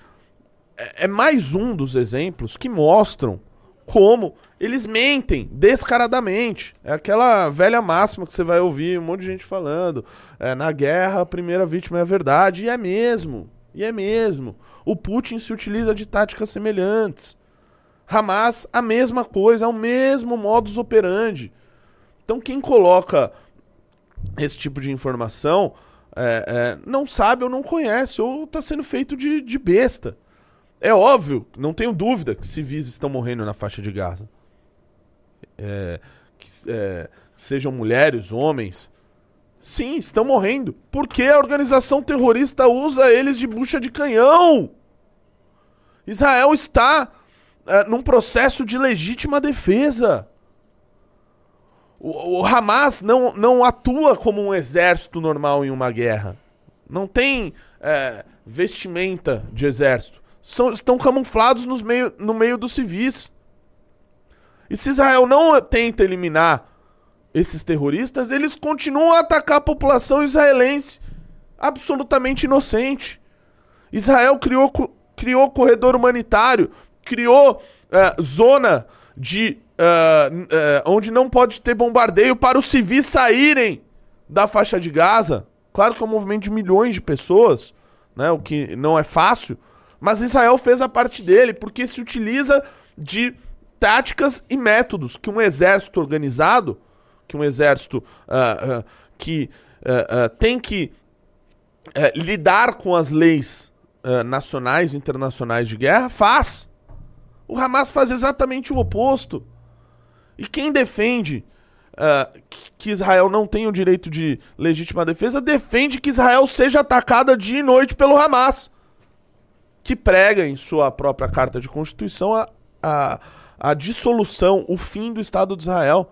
é, é mais um dos exemplos que mostram como eles mentem descaradamente. É aquela velha máxima que você vai ouvir um monte de gente falando. É, na guerra, a primeira vítima é a verdade. E é mesmo. E é mesmo. O Putin se utiliza de táticas semelhantes. Hamas, a mesma coisa, é o mesmo modus operandi. Então, quem coloca esse tipo de informação é, é, não sabe ou não conhece, ou está sendo feito de, de besta. É óbvio, não tenho dúvida que civis estão morrendo na faixa de Gaza. É, que é, sejam mulheres, homens. Sim, estão morrendo. Porque a organização terrorista usa eles de bucha de canhão. Israel está é, num processo de legítima defesa. O, o Hamas não, não atua como um exército normal em uma guerra. Não tem é, vestimenta de exército são, estão camuflados nos meio, no meio dos civis. E se Israel não tenta eliminar esses terroristas, eles continuam a atacar a população israelense, absolutamente inocente. Israel criou, criou corredor humanitário, criou uh, zona de uh, uh, onde não pode ter bombardeio para os civis saírem da faixa de Gaza. Claro que é um movimento de milhões de pessoas, né, o que não é fácil, mas Israel fez a parte dele porque se utiliza de táticas e métodos que um exército organizado, que um exército uh, uh, que uh, tem que lidar com as leis nacionais e internacionais de guerra, faz. O Hamas faz exatamente o oposto. E quem defende que Israel não tem o direito de legítima defesa, defende que Israel seja atacada dia e noite pelo Hamas que prega em sua própria carta de constituição a, a, a dissolução, o fim do Estado de Israel.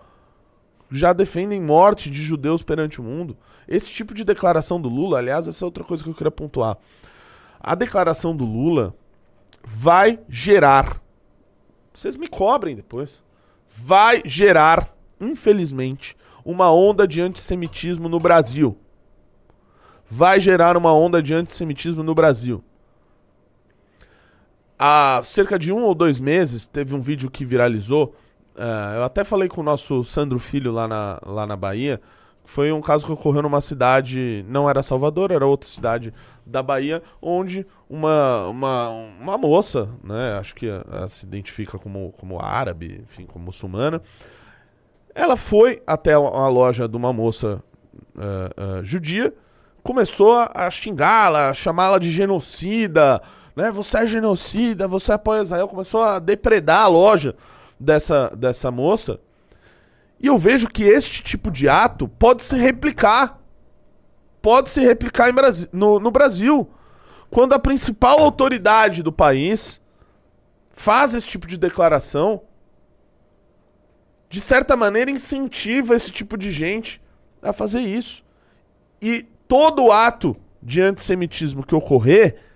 Já defendem morte de judeus perante o mundo. Esse tipo de declaração do Lula, aliás, essa é outra coisa que eu queria pontuar. A declaração do Lula vai gerar. Vocês me cobrem depois. Vai gerar, infelizmente, uma onda de antissemitismo no Brasil. Vai gerar uma onda de antissemitismo no Brasil. Há cerca de um ou dois meses, teve um vídeo que viralizou. Uh, eu até falei com o nosso Sandro Filho lá na, lá na Bahia. Foi um caso que ocorreu numa cidade, não era Salvador, era outra cidade da Bahia, onde uma, uma, uma moça, né, acho que ela se identifica como, como árabe, enfim, como muçulmana, ela foi até a loja de uma moça uh, uh, judia, começou a, a xingá-la, chamá-la de genocida, né? Você é genocida, você apoia Israel. Começou a depredar a loja dessa, dessa moça. E eu vejo que este tipo de ato pode se replicar. Pode se replicar em Brasil, no, no Brasil. Quando a principal autoridade do país faz esse tipo de declaração, de certa maneira incentiva esse tipo de gente a fazer isso. E todo ato de antissemitismo que ocorrer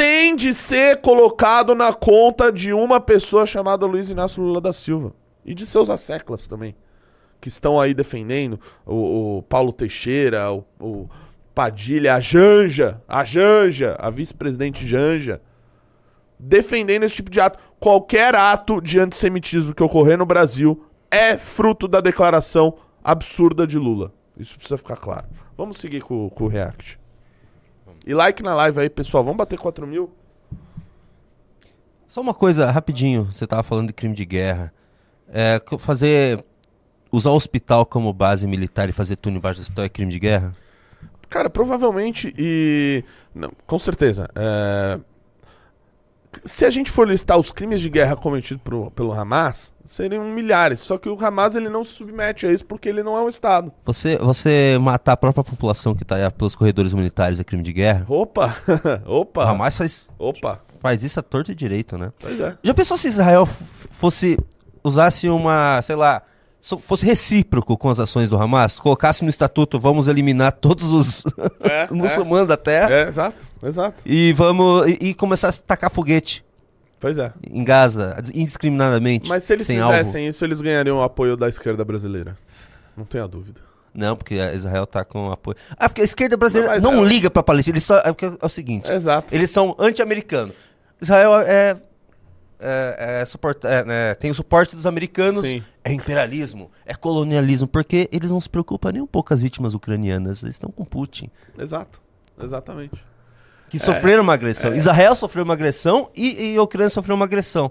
tem de ser colocado na conta de uma pessoa chamada Luiz Inácio Lula da Silva. E de seus asseclas também. Que estão aí defendendo. O, o Paulo Teixeira, o, o, Padilha, a Janja, a Janja, a vice-presidente Janja. Defendendo esse tipo de ato. Qualquer ato de antissemitismo que ocorrer no Brasil é fruto da declaração absurda de Lula. Isso precisa ficar claro. Vamos seguir com, com o React. E like na live aí, pessoal. Vamos bater 4 mil? Só uma coisa, rapidinho. Você tava falando de crime de guerra. É, fazer. Usar o hospital como base militar e fazer túnel embaixo do hospital é crime de guerra? Cara, provavelmente e. Não, com certeza. É... se a gente for listar os crimes de guerra cometidos pro- pelo Hamas, seriam milhares. Só que o Hamas ele não se submete a isso porque ele não é um Estado. Você, você matar a própria população que tá aí pelos corredores militares é crime de guerra? Opa! O Opa! Hamas faz, Opa! faz isso a torto e direito, né? Pois é. Já pensou se Israel fosse usasse uma, sei lá, fosse recíproco com as ações do Hamas, colocasse no estatuto vamos eliminar todos os É, muçulmanos da terra É, exato, exato. e vamos e, e começasse a tacar foguete Pois é. em Gaza indiscriminadamente, Mas se eles sem alvo. fizessem isso, eles ganhariam o apoio da esquerda brasileira. Não tenha dúvida. Não, porque Israel tá com apoio. Ah, porque a esquerda brasileira Não, não, mas é- liga pra Palestina, eles só é, porque é o seguinte, Exato. eles são anti-americanos. Israel é é, é, suporta- é, né, tem o suporte dos americanos, Sim. é imperialismo, é colonialismo, porque eles não se preocupam nem um pouco com as vítimas ucranianas, eles estão com Putin, Exato. Exatamente. Que sofreram uma agressão. Israel sofreu uma agressão e, e a Ucrânia sofreu uma agressão.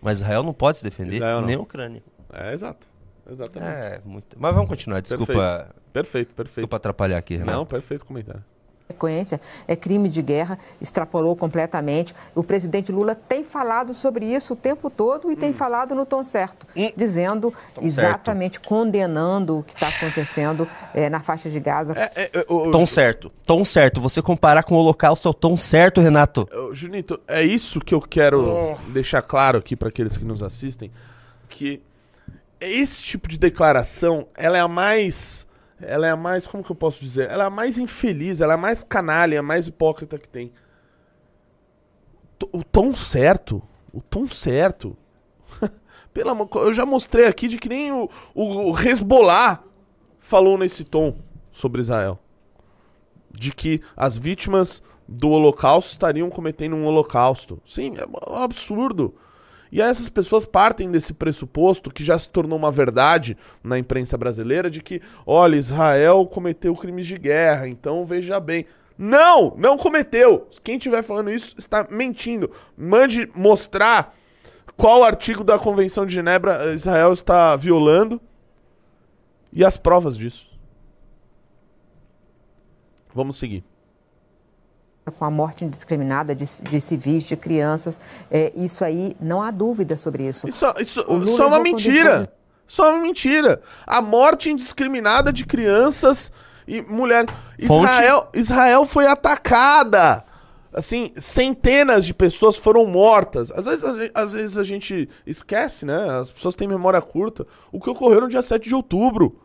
Mas Israel não pode se defender, nem a Ucrânia. É, exato. Exatamente. É, muito. Mas vamos continuar, desculpa, Perfeito. Perfeito, perfeito. desculpa atrapalhar aqui, Renato. Não, perfeito comentário. Sequência é crime de guerra, extrapolou completamente. O presidente Lula tem falado sobre isso o tempo todo e tem falado no tom certo, dizendo exatamente, condenando o que está acontecendo eh, na faixa de Gaza. É, é, é, o, Tom certo. Tom certo. Você comparar com o holocausto é o tom certo, Renato. Junito, é isso que eu quero deixar claro aqui para aqueles que nos assistem, que esse tipo de declaração, ela é a mais, ela é a mais, como que eu posso dizer? Ela é a mais infeliz, ela é a mais canalha, a mais hipócrita que tem. O tom certo, o tom certo. Pelo amor, eu já mostrei aqui de que nem o, o, o Hezbollah falou nesse tom sobre Israel de que as vítimas do holocausto estariam cometendo um holocausto. Sim, é um absurdo. E essas pessoas partem desse pressuposto que já se tornou uma verdade na imprensa brasileira de que, olha, Israel cometeu crimes de guerra, então veja bem. Não, não cometeu. Quem estiver falando isso está mentindo. Mande mostrar qual artigo da Convenção de Genebra Israel está violando e as provas disso. Vamos seguir. Com a morte indiscriminada de, de civis, de crianças. É, isso aí, não há dúvida sobre isso. Isso, isso, é uma mentira. ele Isso é uma mentira. A morte indiscriminada de crianças e mulheres. Fonte? Israel, Israel foi atacada. Assim, centenas de pessoas foram mortas. Às vezes, a gente, às vezes a gente esquece, né? As pessoas têm memória curta. O que ocorreu no dia 7 de outubro.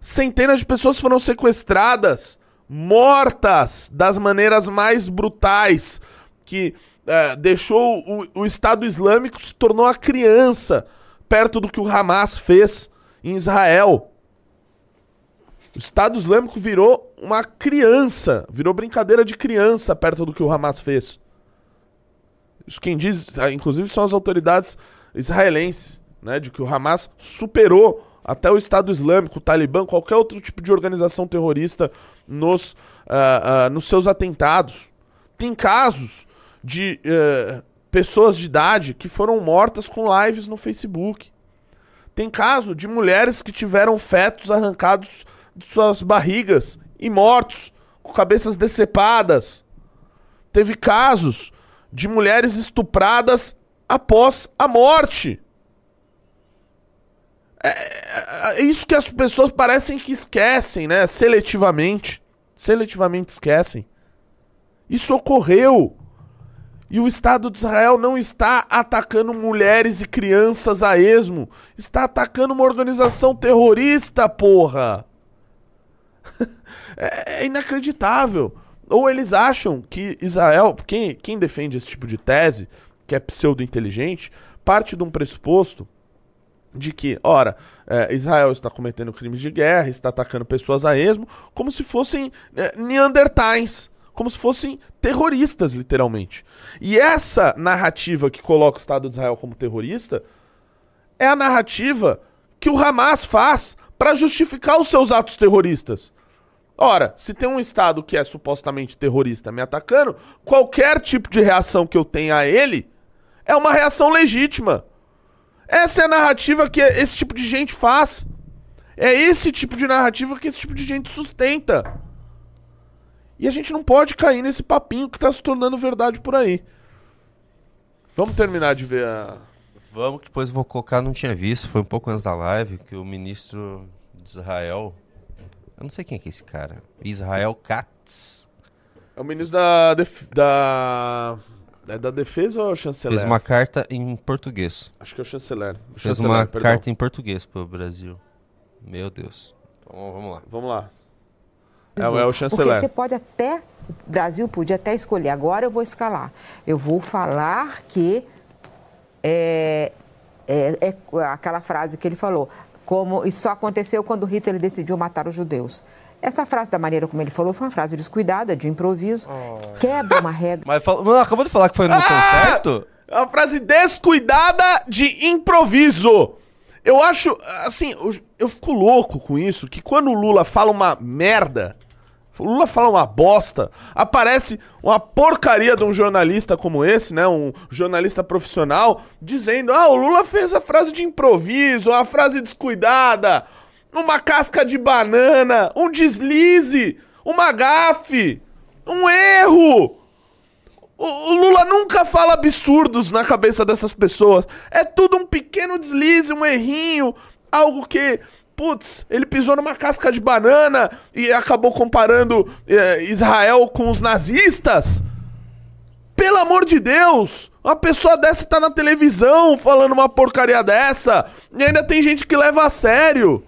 Centenas de pessoas foram sequestradas, mortas das maneiras mais brutais, que eh, deixou o, o Estado Islâmico se tornou a criança perto do que o Hamas fez em Israel. O Estado Islâmico virou uma criança, virou brincadeira de criança perto do que o Hamas fez. Isso quem diz, ah, inclusive, são as autoridades israelenses, né, de que o Hamas superou até o Estado Islâmico, o Talibã, qualquer outro tipo de organização terrorista nos, ah, ah, nos seus atentados. Tem casos de eh, pessoas de idade que foram mortas com lives no Facebook. Tem caso de mulheres que tiveram fetos arrancados de suas barrigas e mortos, com cabeças decepadas. Teve casos de mulheres estupradas após a morte. É, é- é isso que as pessoas parecem que esquecem, né? Seletivamente. Seletivamente esquecem. Isso ocorreu. E o Estado de Israel não está atacando mulheres e crianças a esmo. Está atacando uma organização terrorista, porra. é, é inacreditável. Ou eles acham que Israel. Quem, quem defende esse tipo de tese, que é pseudo-inteligente, parte de um pressuposto de que, ora, é, Israel está cometendo crimes de guerra, está atacando pessoas a esmo, como se fossem é, neandertais, como se fossem terroristas, literalmente. E essa narrativa que coloca o Estado de Israel como terrorista é a narrativa que o Hamas faz para justificar os seus atos terroristas. Ora, se tem um Estado que é supostamente terrorista me atacando, qualquer tipo de reação que eu tenha a ele é uma reação legítima. Essa é a narrativa que esse tipo de gente faz. É esse tipo de narrativa que esse tipo de gente sustenta. E a gente não pode cair nesse papinho que tá se tornando verdade por aí. Vamos terminar de ver a. Vamos, que depois vou colocar, não tinha visto, foi um pouco antes da live, que o ministro de Israel. Eu não sei quem é, que é esse cara. Israel Katz. É o ministro da. da. É da defesa ou é o chanceler? Fez uma carta em português. Acho que é o chanceler. O Fez chanceler, uma perdão. carta em português pro Brasil. Meu Deus. Então vamos lá. Vamos lá. É, o- é o Porque chanceler. você pode até, o Brasil podia até escolher, agora eu vou escalar. Eu vou falar que é, é- é aquela frase que ele falou, como isso só aconteceu quando Hitler decidiu matar os judeus. Essa frase, da maneira como ele falou, foi uma frase descuidada, de improviso, que quebra uma regra. Mas Mano, acabou de falar que foi no concerto? É uma frase descuidada de improviso. Eu acho, assim, eu, eu fico louco com isso, que quando o Lula fala uma merda, o Lula fala uma bosta, aparece uma porcaria de um jornalista como esse, né, um jornalista profissional, dizendo, ah, o Lula fez a frase de improviso, uma frase descuidada, uma casca de banana, um deslize, uma gafe, um erro. O, o Lula nunca fala absurdos na cabeça dessas pessoas. É tudo um pequeno deslize, um errinho, algo que, putz, ele pisou numa casca de banana e acabou comparando eh, Israel com os nazistas. Pelo amor de Deus! Uma pessoa dessa tá na televisão falando uma porcaria dessa e ainda tem gente que leva a sério.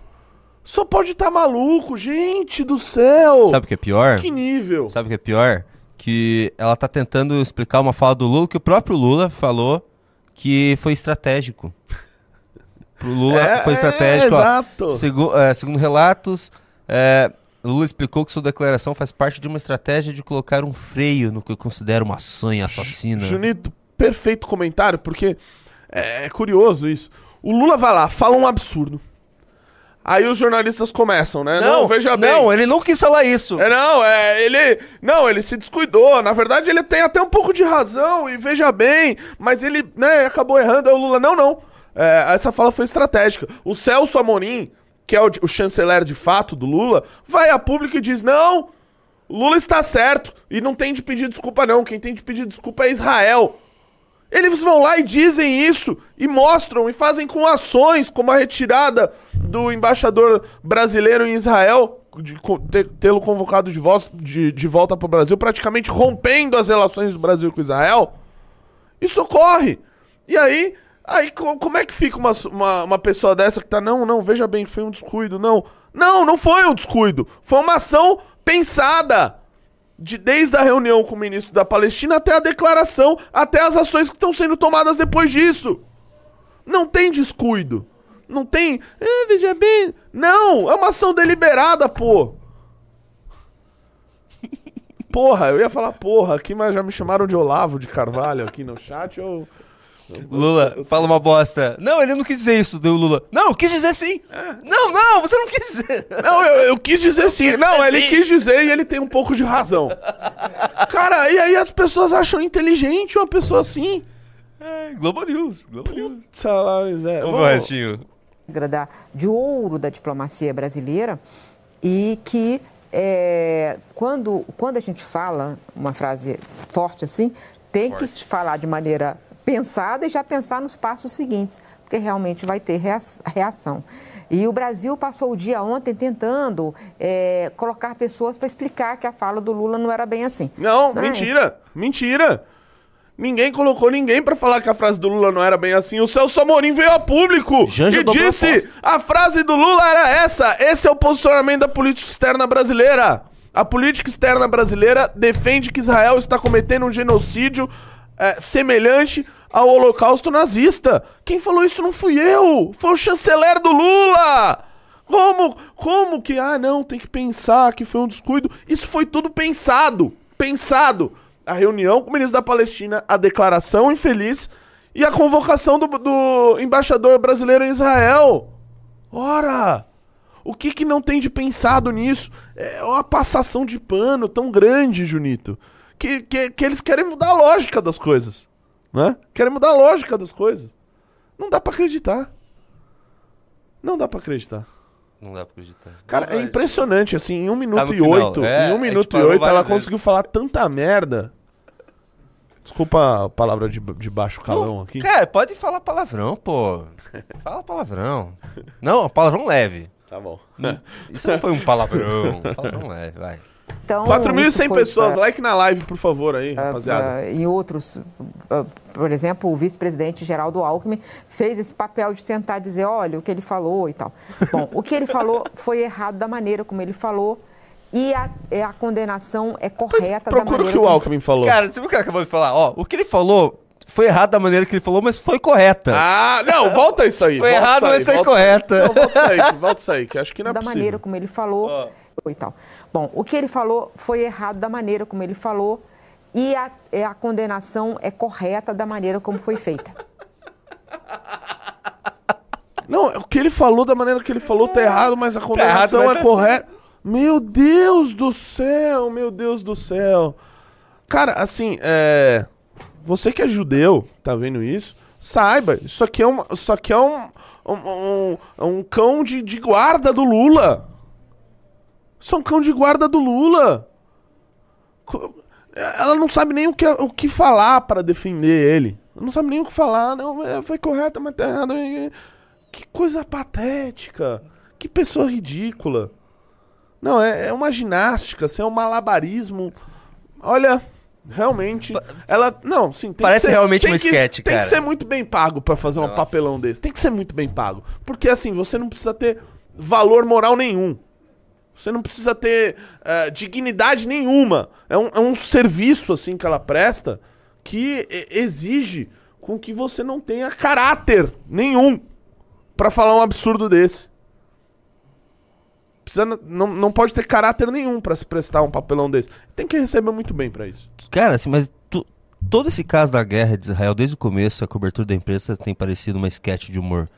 Só pode estar maluco, gente do céu. Sabe o que é pior? Que nível? Sabe o que é pior? Que ela tá tentando explicar uma fala do Lula que o próprio Lula falou que foi estratégico. Pro Lula É, foi é, estratégico. ó. exato. Segu- é, segundo relatos, é, Lula explicou que sua declaração faz parte de uma estratégia de colocar um freio no que eu considero uma sonha assassina. Junito, perfeito comentário, porque é, é curioso isso. O Lula vai lá, fala um absurdo. Aí os jornalistas começam, né? Não, veja bem. Não, ele não quis falar isso. É, não, é, ele. Não, ele se descuidou. Na verdade, ele tem até um pouco de razão, e veja bem, mas ele, né, acabou errando. Aí o Lula, não, não. É, essa fala foi estratégica. O Celso Amorim, que é o, o chanceler de fato do Lula, vai a público e diz: não, Lula está certo. E não tem de pedir desculpa, não. Quem tem de pedir desculpa é Israel. Eles vão lá e dizem isso, e mostram, e fazem com ações, como a retirada do embaixador brasileiro em Israel, de tê-lo convocado de, de, de volta para o Brasil, praticamente rompendo as relações do Brasil com Israel. Isso ocorre. E aí, aí co- como é que fica uma, uma, uma pessoa dessa que tá, não, não, veja bem, foi um descuido, não. Não, não foi um descuido. Foi uma ação pensada de, desde a reunião com o ministro da Palestina até a declaração, até as ações que estão sendo tomadas depois disso. Não tem descuido. Não tem. "Ah, veja bem. Não, é uma ação deliberada, pô. Porra, eu ia falar porra aqui, mas já me chamaram de Olavo de Carvalho aqui no chat. Eu... Lula, fala uma bosta. Não, ele não quis dizer isso, deu Lula. Não, eu quis dizer sim. Não, não, você não quis dizer. Não, eu, eu quis dizer sim. Não, ele quis dizer e ele tem um pouco de razão. Cara, e aí as pessoas acham inteligente uma pessoa assim. É, Globo News, Globo News. Salários, é. Vamos ver o restinho. de ouro da diplomacia brasileira e que é, quando, quando a gente fala uma frase forte assim, tem que falar de maneira pensada e já pensar nos passos seguintes, porque realmente vai ter rea- reação. E o Brasil passou o dia ontem tentando é, colocar pessoas para explicar que a fala do Lula não era bem assim. Não, Né? mentira. Mentira. Ninguém colocou ninguém pra falar que a frase do Lula não era bem assim. O Celso Amorim veio a público Janja e disse: aposta. a frase do Lula era essa. Esse é o posicionamento da política externa brasileira. A política externa brasileira defende que Israel está cometendo um genocídio é, semelhante ao Holocausto nazista. Quem falou isso não fui eu, foi o chanceler do Lula. Como, como que, ah, não, tem que pensar que foi um descuido. Isso foi tudo pensado, pensado. A reunião com o ministro da Palestina, a declaração infeliz e a convocação do, do embaixador brasileiro em Israel. Ora, o que que não tem de pensado nisso? É uma passação de pano tão grande, Junito, que, que, que eles querem mudar a lógica das coisas, né? Querem mudar a lógica das coisas. Não dá pra acreditar. Não dá pra acreditar. Não dá pra acreditar. Cara, é impressionante, assim, em um minuto no e oito, É, em um gente minuto e parou oito, ela vezes. conseguiu falar tanta merda. Desculpa a palavra de, de baixo calão aqui. Cara, pode falar palavrão, pô. Fala palavrão. Não, palavrão leve. Tá bom. Isso não foi um palavrão. Palavrão leve, vai. Então, 4.100 isso foi, pessoas. ah, Like na live, por favor, aí, ah, rapaziada. ah, em outros, ah, por exemplo, o vice-presidente Geraldo Alckmin fez esse papel de tentar dizer, olha, o que ele falou e tal. Bom, o que ele falou foi errado da maneira como ele falou e a, a condenação é correta da Procura o maneira que o como Alckmin falou. Cara, você viu o que acabou de falar? Ó, o que ele falou foi errado da maneira que ele falou, mas foi correta. Ah, não, volta isso aí. Foi errado, isso aí, mas foi volta- correta. Não, volta isso aí, volta isso aí, que acho que não é da possível. maneira como ele falou e tal. Bom, o que ele falou foi errado da maneira como ele falou e a, é a condenação é correta da maneira como foi feita. Não, o que ele falou da maneira que ele falou tá errado, mas a condenação errado, mas é tá correta. Meu Deus do céu, meu Deus do céu. Cara, assim, é. Você que é judeu, tá vendo isso? Saiba, isso aqui é, uma, isso aqui é um, um, um, um cão de, de guarda do Lula. Um cão de guarda do Lula. Ela não sabe nem o que, o que falar para defender ele. Ela não sabe nem o que falar. Não, é, foi correto, mas tá errado. Que coisa patética. Que pessoa ridícula. Não, é, é uma ginástica, assim, é um malabarismo. Olha, realmente. Ela. Não, sim, tem Parece que ser, realmente um que- sketch, Tem cara. que ser muito bem pago pra fazer um Nossa. papelão desse. Tem que ser muito bem pago. Porque assim, você não precisa ter valor moral nenhum. Você não precisa ter eh, dignidade nenhuma. É um, é um serviço, assim, que ela presta que e- exige com que você não tenha caráter nenhum pra falar um absurdo desse. Precisa, não, não pode ter caráter nenhum pra se prestar um papelão desse. Tem que receber muito bem pra isso. Cara, assim, mas tu- todo esse caso da guerra de Israel, desde o começo, a cobertura da imprensa tem parecido uma sketch de humor.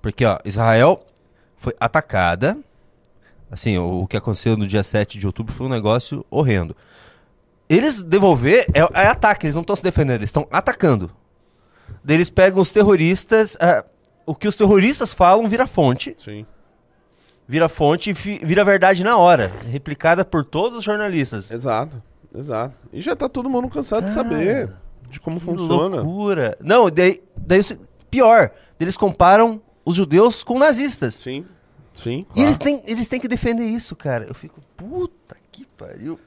Porque, ó, Israel foi atacada. Assim, o, o que aconteceu no dia 7 de outubro foi um negócio horrendo. Eles devolver é, é ataque, eles não estão se defendendo, eles estão atacando. Daí eles pegam os terroristas. ah, o que os terroristas falam vira fonte. Sim. Vira fonte e fi- vira verdade na hora. Replicada por todos os jornalistas. Exato, exato. E já tá todo mundo cansado de saber de como Que funciona. loucura. Não, daí, daí pior, eles comparam os judeus com nazistas. Sim, sim. E eles têm, eles têm que defender isso, cara. Eu fico, puta que pariu.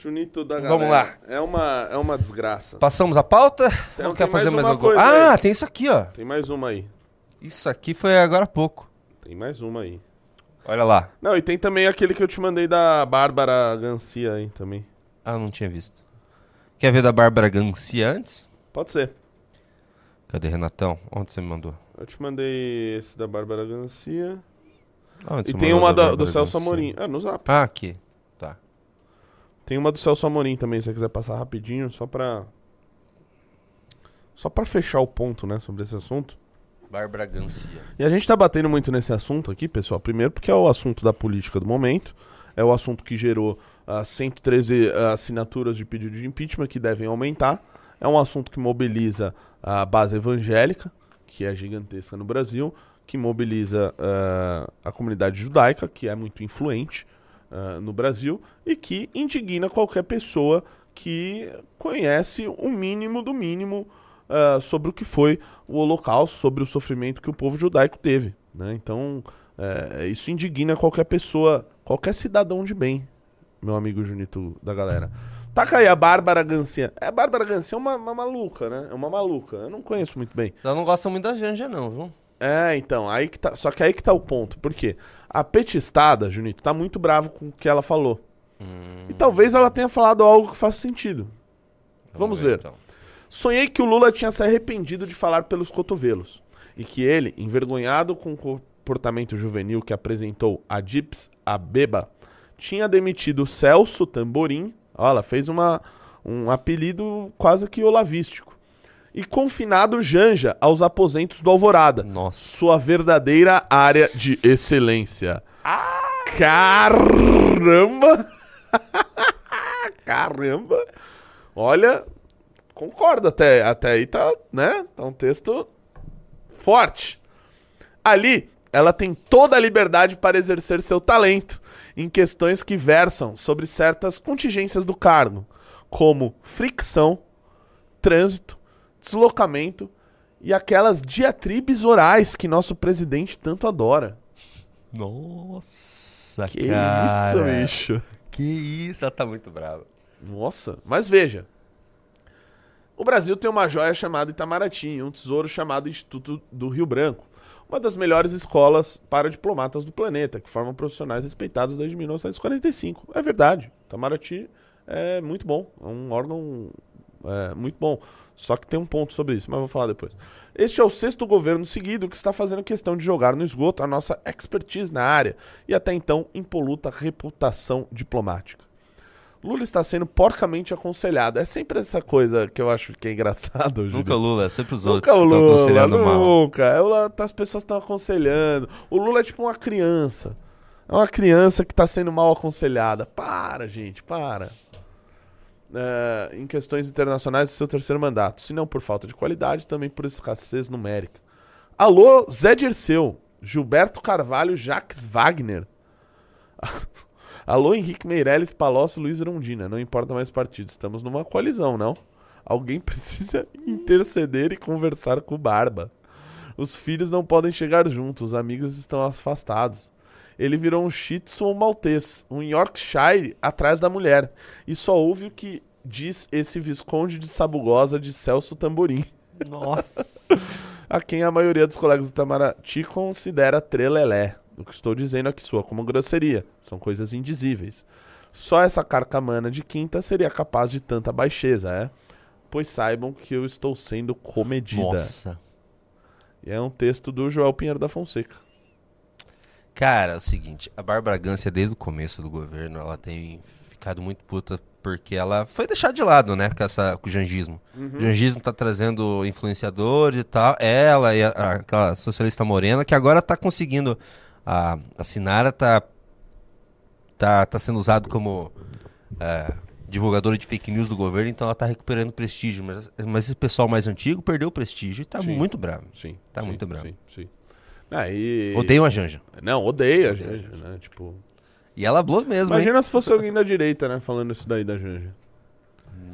Chunito da Vamos galera. lá. É uma, é uma desgraça. Passamos a pauta? Tem- Ou tem quer fazer mais mais, uma alguma coisa Ah, aí. tem isso aqui, ó. Tem mais uma aí. Isso aqui foi agora há pouco. Tem mais uma aí. Olha lá. Não, e tem também aquele que eu te mandei da Bárbara Gancia aí também. Ah, não tinha visto. Quer ver da Bárbara Gancia antes? Pode ser. Cadê, Renatão? Onde você me mandou? Eu te mandei esse da Bárbara Gancia. Onde E tem uma da do Celso Gancia? Amorim. Ah, no zap. Ah, aqui. Tá. Tem uma do Celso Amorim também, se você quiser passar rapidinho, só pra. Só pra fechar o ponto, né, sobre esse assunto. Bárbara Gancia. E a gente tá batendo muito nesse assunto aqui, pessoal. Primeiro, porque é o assunto da política do momento. É o assunto que gerou ah, 113 assinaturas de pedido de impeachment que devem aumentar. É um assunto que mobiliza a base evangélica, que é gigantesca no Brasil, que mobiliza ah, a comunidade judaica, que é muito influente ah, no Brasil, e que indigna qualquer pessoa que conhece o mínimo do mínimo ah, sobre o que foi o Holocausto, sobre o sofrimento que o povo judaico teve. Né? Então, isso indigna qualquer pessoa, qualquer cidadão de bem, meu amigo Junito da galera. Taca aí a Bárbara Gancia. É, a Bárbara Gancia é uma, uma maluca, né? É uma maluca. Eu não conheço muito bem. Ela não gosta muito da Janja, não, viu? É, então, aí que tá. Só que aí que tá o ponto. Por quê? A petistada, Junito, tá muito bravo com o que ela falou. E talvez ela tenha falado algo que faça sentido. Vamos ver. então. Sonhei que o Lula tinha se arrependido de falar pelos cotovelos. E que ele, envergonhado com o comportamento juvenil que apresentou a Dips Abeba, tinha demitido Celso Tamborim. Olha, ela fez uma, um apelido quase que olavístico. E confinado Janja aos aposentos do Alvorada. Nossa. Sua verdadeira área de excelência. Caramba! Caramba! Olha, concordo até, até aí tá, né? Tá um texto forte. Ali, ela tem toda a liberdade para exercer seu talento em questões que versam sobre certas contingências do cargo, como fricção, trânsito, deslocamento e aquelas diatribes orais que nosso presidente tanto adora. Nossa, Que cara. isso, bicho. Que isso, ela tá muito brava. Nossa, mas veja. O Brasil tem uma joia chamada Itamaraty e um tesouro chamado Instituto do Rio Branco. Uma das melhores escolas para diplomatas do planeta, que formam profissionais respeitados desde 1945. É verdade. Itamaraty é muito bom. É um órgão é, muito bom. Só que tem um ponto sobre isso, mas vou falar depois. Este é o sexto governo seguido que está fazendo questão de jogar no esgoto a nossa expertise na área e até então impoluta reputação diplomática. Lula está sendo porcamente aconselhado. É sempre essa coisa que eu acho que é engraçado. Nunca Júlio. o Lula, é sempre os Nunca outros o que estão aconselhando mal. nunca. É Lula- As pessoas estão aconselhando. O Lula é tipo uma criança. É uma criança que está sendo mal aconselhada. Para, gente, para. É, em questões internacionais, seu terceiro mandato. Se não por falta de qualidade, também por escassez numérica. Alô, Zé Dirceu, Gilberto Carvalho, Jacques Wagner. Alô, Henrique Meirelles, Palocci, Luiz Erundina. Não importa mais partido. Estamos numa coalizão, não? Alguém precisa interceder e conversar com o Barba. Os filhos não podem chegar juntos, os amigos estão afastados. Ele virou um Shih Tzu ou Maltês, um Yorkshire atrás da mulher. E só ouve o que diz esse Visconde de Sabugosa de Celso Tamborim, Nossa. a quem a maioria dos colegas do Itamaraty considera trelelé. O que estou dizendo aqui soa como grosseria. São coisas indizíveis. Só essa carcamana de quinta seria capaz de tanta baixeza, é? Pois saibam que eu estou sendo comedida. Nossa. E é um texto do Joel Pinheiro da Fonseca. Cara, é o seguinte, a Bárbara Gância, desde o começo do governo, ela tem ficado muito puta porque ela foi deixada de lado, né, com, essa, com o jangismo. O jangismo tá trazendo influenciadores e tal. Ela e a- a- aquela socialista morena, que agora tá conseguindo. A, a Sinara tá, tá, tá sendo usado como é, divulgadora de fake news do governo, então ela tá recuperando prestígio. Mas, mas esse pessoal mais antigo perdeu o prestígio e tá Sim. muito bravo. Sim. Tá sim, muito bravo. Sim, sim. Ah, e... Odeiam a Janja. Não, odeia a Janja, né? Tipo... E ela falou mesmo, hein? Imagina se fosse alguém da direita, né? Falando isso daí da Janja.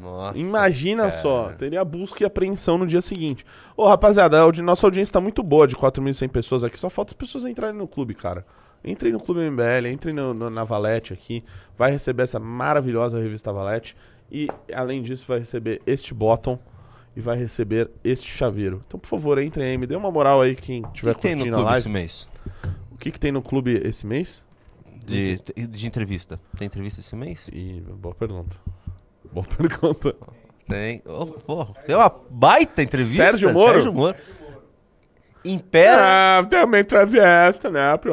Nossa, Imagina cara. só, teria busca e apreensão no dia seguinte. Ô, rapaziada, a nossa audiência tá muito boa de 4.100 pessoas aqui. Só falta as pessoas entrarem no clube, cara. Entrem no Clube MBL, entrem no, no- na Valete aqui. Vai receber essa maravilhosa revista Valete. E, além disso, vai receber este bottom e vai receber este chaveiro. Então, por favor, entrem aí. Me dê uma moral aí quem que, tiver que tem no curtindo a clube live. esse mês? O que, que tem no clube esse mês? De, de entrevista. Tem entrevista esse mês? Boa pergunta. Boa pergunta. Tem. Oh, pô, tem uma baita entrevista. Sérgio Moro? Sérgio Moro. Impera. Ah, também entrevista, né? Pro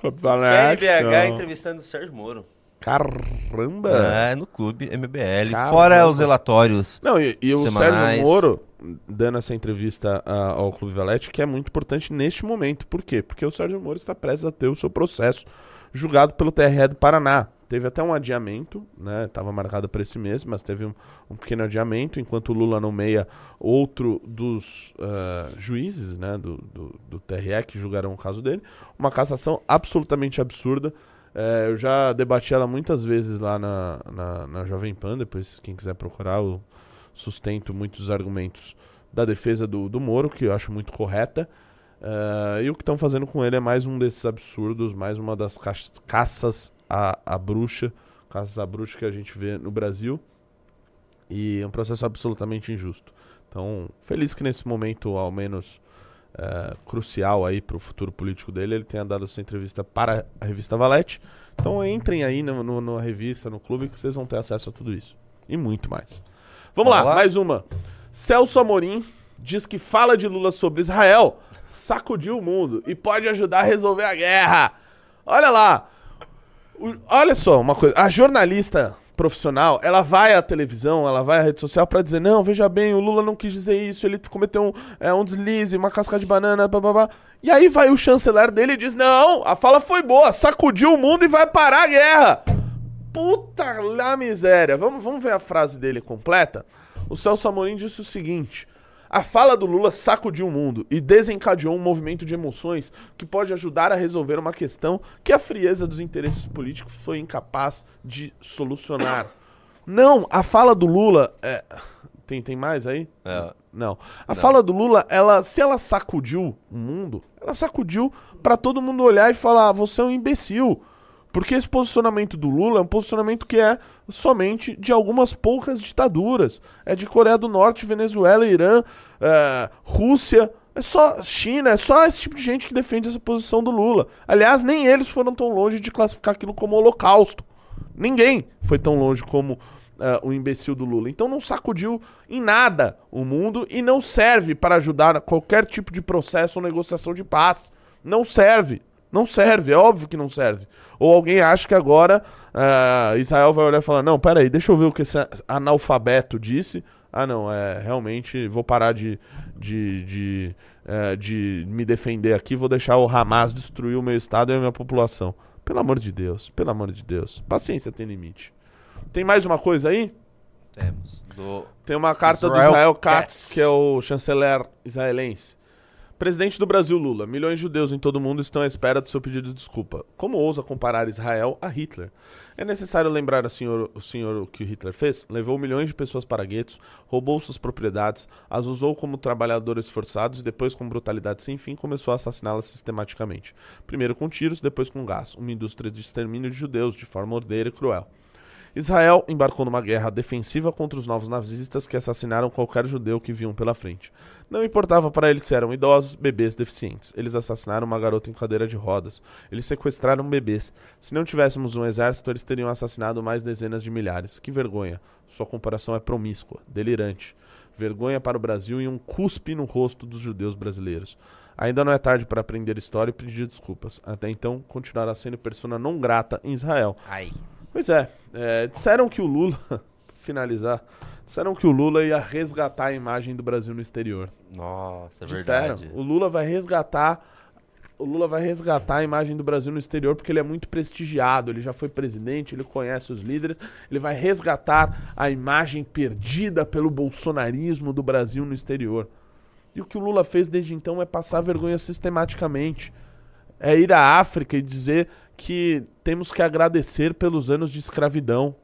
Clube Valete. PNBH então. entrevistando o Sérgio Moro. Caramba! É, no clube MBL. Caramba. Fora os relatórios. Não, e, e o Semanais. Sérgio Moro dando essa entrevista ah, ao Clube Valete, que é muito importante neste momento. Por quê? Porque o Sérgio Moro está prestes a ter o seu processo julgado pelo TRE do Paraná. Teve até um adiamento, né? Tava marcado para esse mês, mas teve um, um pequeno adiamento, enquanto o Lula nomeia outro dos ah, juízes, né? Do, do, do TRE que julgarão o caso dele. Uma cassação absolutamente absurda. É, eu já debati ela muitas vezes lá na, na, na Jovem Pan, depois quem quiser procurar, eu sustento muitos argumentos da defesa do, do Moro, que eu acho muito correta. É, e o que estão fazendo com ele é mais um desses absurdos, mais uma das ca caças à, à bruxa, caças à bruxa que a gente vê no Brasil. E é um processo absolutamente injusto. Então, feliz que nesse momento, ao menos é, crucial aí para o futuro político dele, ele tenha dado essa entrevista para a revista Valete. Então entrem aí no, no- na revista, no clube, que vocês vão ter acesso a tudo isso. E muito mais. Vamos lá, lá? mais uma. Celso Amorim diz que fala de Lula sobre Israel sacudiu o mundo e pode ajudar a resolver a guerra. Olha lá. O- olha só, uma coisa. A jornalista profissional, ela vai à televisão, ela vai à rede social pra dizer: não, veja bem, o Lula não quis dizer isso, ele cometeu um, é, um deslize, uma casca de banana, babá. E aí vai o chanceler dele e diz: não, a fala foi boa, sacudiu o mundo e vai parar a guerra. Puta lá miséria. Vamos, vamos ver a frase dele completa? O Celso Amorim disse o seguinte: a fala do Lula sacudiu o mundo e desencadeou um movimento de emoções que pode ajudar a resolver uma questão que a frieza dos interesses políticos foi incapaz de solucionar. Não, a fala do Lula. é, Tem, tem mais aí? É. Não. A fala do Lula, ela, se ela sacudiu o mundo, ela sacudiu pra todo mundo olhar e falar: ah, você é um imbecil. Porque esse posicionamento do Lula é um posicionamento que é somente de algumas poucas ditaduras. É de Coreia do Norte, Venezuela, Irã, é, Rússia. É só China, é só esse tipo de gente que defende essa posição do Lula. Aliás, nem eles foram tão longe de classificar aquilo como holocausto. Ninguém foi tão longe como é, o imbecil do Lula. Então não sacudiu em nada o mundo e não serve para ajudar qualquer tipo de processo ou negociação de paz. Não serve. Não serve, é óbvio que não serve. Ou alguém acha que agora uh, Israel vai olhar e falar: não, peraí, deixa eu ver o que esse analfabeto disse. Ah, não, é realmente vou parar de, de, de, uh, de me defender aqui, vou deixar o Hamas destruir o meu estado e a minha população. Pelo amor de Deus, pelo amor de Deus. Paciência tem limite. Tem mais uma coisa aí? Temos. Do Tem uma carta Israel do Israel Katz. Katz, que é o chanceler israelense. Presidente do Brasil, Lula. Milhões de judeus em todo o mundo estão à espera do seu pedido de desculpa. Como ousa comparar Israel a Hitler? É necessário lembrar ao senhor, o senhor o que Hitler fez? Levou milhões de pessoas para guetos, roubou suas propriedades, as usou como trabalhadores forçados e depois, com brutalidade sem fim, começou a assassiná-las sistematicamente. Primeiro com tiros, depois com gás. Uma indústria de extermínio de judeus de forma ordeira e cruel. Israel embarcou numa guerra defensiva contra os novos nazistas que assassinaram qualquer judeu que viam pela frente. Não importava para eles se eram idosos, bebês, deficientes. Eles assassinaram uma garota em cadeira de rodas. Eles sequestraram bebês. Se não tivéssemos um exército, eles teriam assassinado mais dezenas de milhares. Que vergonha. Sua comparação é promíscua, delirante. Vergonha para o Brasil e um cuspe no rosto dos judeus brasileiros. Ainda não é tarde para aprender história e pedir desculpas. Até então, continuará sendo persona não grata em Israel. Ai. Pois é, é, disseram que o Lula, finalizar, disseram que o Lula ia resgatar a imagem do Brasil no exterior. Nossa, é Disseram. verdade. O Lula vai resgatar. O Lula vai resgatar a imagem do Brasil no exterior porque ele é muito prestigiado, ele já foi presidente, ele conhece os líderes, ele vai resgatar a imagem perdida pelo bolsonarismo do Brasil no exterior. E o que o Lula fez desde então é passar vergonha sistematicamente. É ir à África e dizer que temos que agradecer pelos anos de escravidão.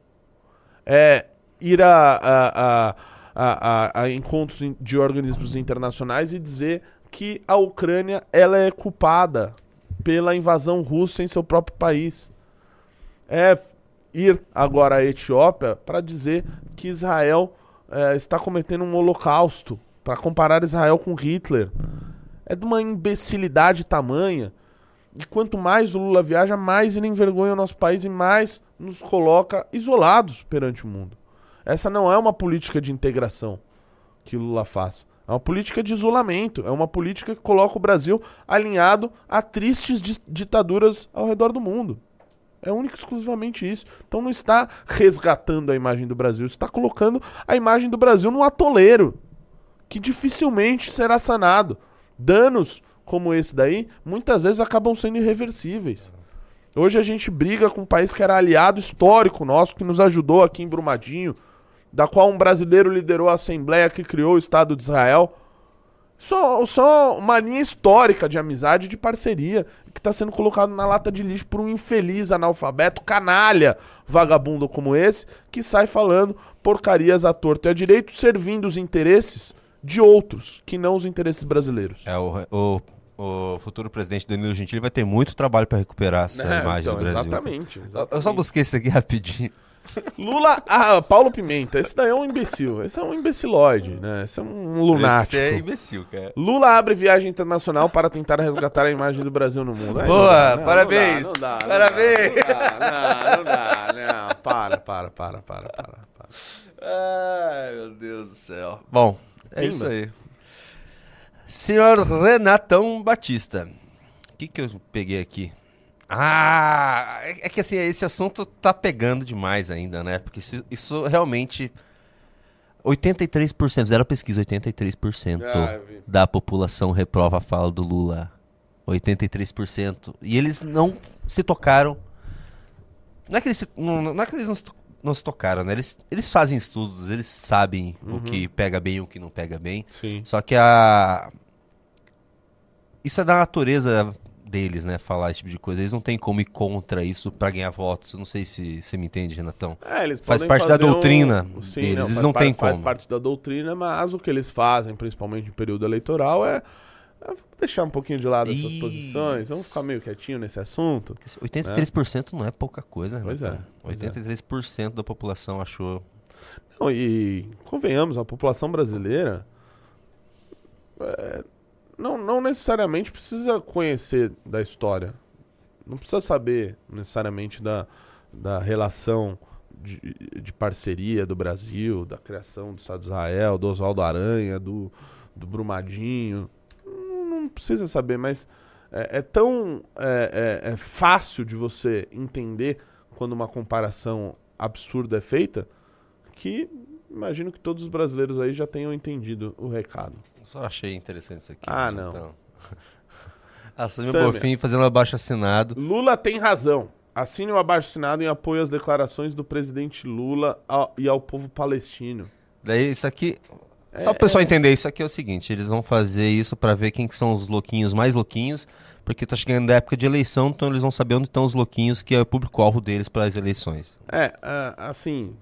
É ir a, a, a, a, encontros de organismos internacionais e dizer que a Ucrânia ela é culpada pela invasão russa em seu próprio país. É ir agora à Etiópia para dizer que Israel é, está cometendo um holocausto, para comparar Israel com Hitler. É de uma imbecilidade tamanha. E quanto mais o Lula viaja, mais ele envergonha o nosso país e mais nos coloca isolados perante o mundo. Essa não é uma política de integração que o Lula faz. É uma política de isolamento. É uma política que coloca o Brasil alinhado a tristes ditaduras ao redor do mundo. É único e exclusivamente isso. Então não está resgatando a imagem do Brasil, está colocando a imagem do Brasil num atoleiro que dificilmente será sanado. Danos como esse daí, muitas vezes acabam sendo irreversíveis. Hoje a gente briga com um país que era aliado histórico nosso, que nos ajudou aqui em Brumadinho, da qual um brasileiro liderou a Assembleia que criou o Estado de Israel. Só, só uma linha histórica de amizade e de parceria que está sendo colocado na lata de lixo por um infeliz analfabeto, canalha, vagabundo como esse, que sai falando porcarias à torta e à direito, servindo os interesses de outros, que não os interesses brasileiros. É, o, o, o futuro presidente Danilo Gentili vai ter muito trabalho para recuperar essa É, imagem então, do Brasil. Exatamente, Eu- exatamente. Eu só busquei isso aqui rapidinho. Lula, ah, Paulo Pimenta, esse daí é um imbecil. Esse é um imbecilóide, né? Esse é um lunático. Esse é imbecil, cara. Lula abre viagem internacional para tentar resgatar a imagem do Brasil no mundo. Aí Boa, não dá, não, parabéns. Não dá, não dá, Parabéns. Não dá, não, dá, não. Para, para, para, para, para. para. Ai, meu Deus do céu. Bom, é Pimba. isso aí. Senhor Renatão Batista. O que, que eu peguei aqui? Ah, é é que assim, esse assunto tá pegando demais ainda, né? Porque isso, isso realmente. 83%, zero pesquisa, 83% Ah, da população reprova a fala do Lula. 83%. E eles não se tocaram. Não é que eles, não, não é que eles não, se, não se tocaram, né? Eles, eles fazem estudos, eles sabem o que pega bem e o que não pega bem. Sim. Só que a. Isso é da natureza deles, né, falar esse tipo de coisa. Eles não têm como ir contra isso para ganhar votos. Não sei se você me entende, Renatão. É, eles Faz parte da fazer um- doutrina Sim, deles, não, eles faz não têm Faz como. parte da doutrina, mas o que eles fazem, principalmente em período eleitoral, é vamos deixar um pouquinho de lado essas Isso. posições, vamos ficar meio quietinho nesse assunto. 83% não é pouca coisa, Pois Renatão. é, pois é. 83% da população achou. Não, e convenhamos, a população brasileira é, não, não necessariamente precisa conhecer da história. Não precisa saber necessariamente da, da relação de, de parceria do Brasil, da criação do Estado de Israel, do Oswaldo Aranha, do, do Brumadinho. Não, não precisa saber, mas é, é tão é, é- é fácil de você entender quando uma comparação absurda é feita que imagino que todos os brasileiros aí já tenham entendido o recado. Só achei interessante isso aqui. Ah, Renatão. A Samia. Bonfim fazendo um abaixo assinado. Lula tem razão. Assine o abaixo-assinado em apoio às declarações do presidente Lula ao- e ao povo palestino. Daí isso aqui. Só o pessoal entender, isso aqui é o seguinte: eles vão fazer isso pra ver quem que são os louquinhos mais louquinhos, porque tá chegando a época de eleição, então eles vão saber onde estão os louquinhos, que é o público-alvo deles para as eleições. É, assim,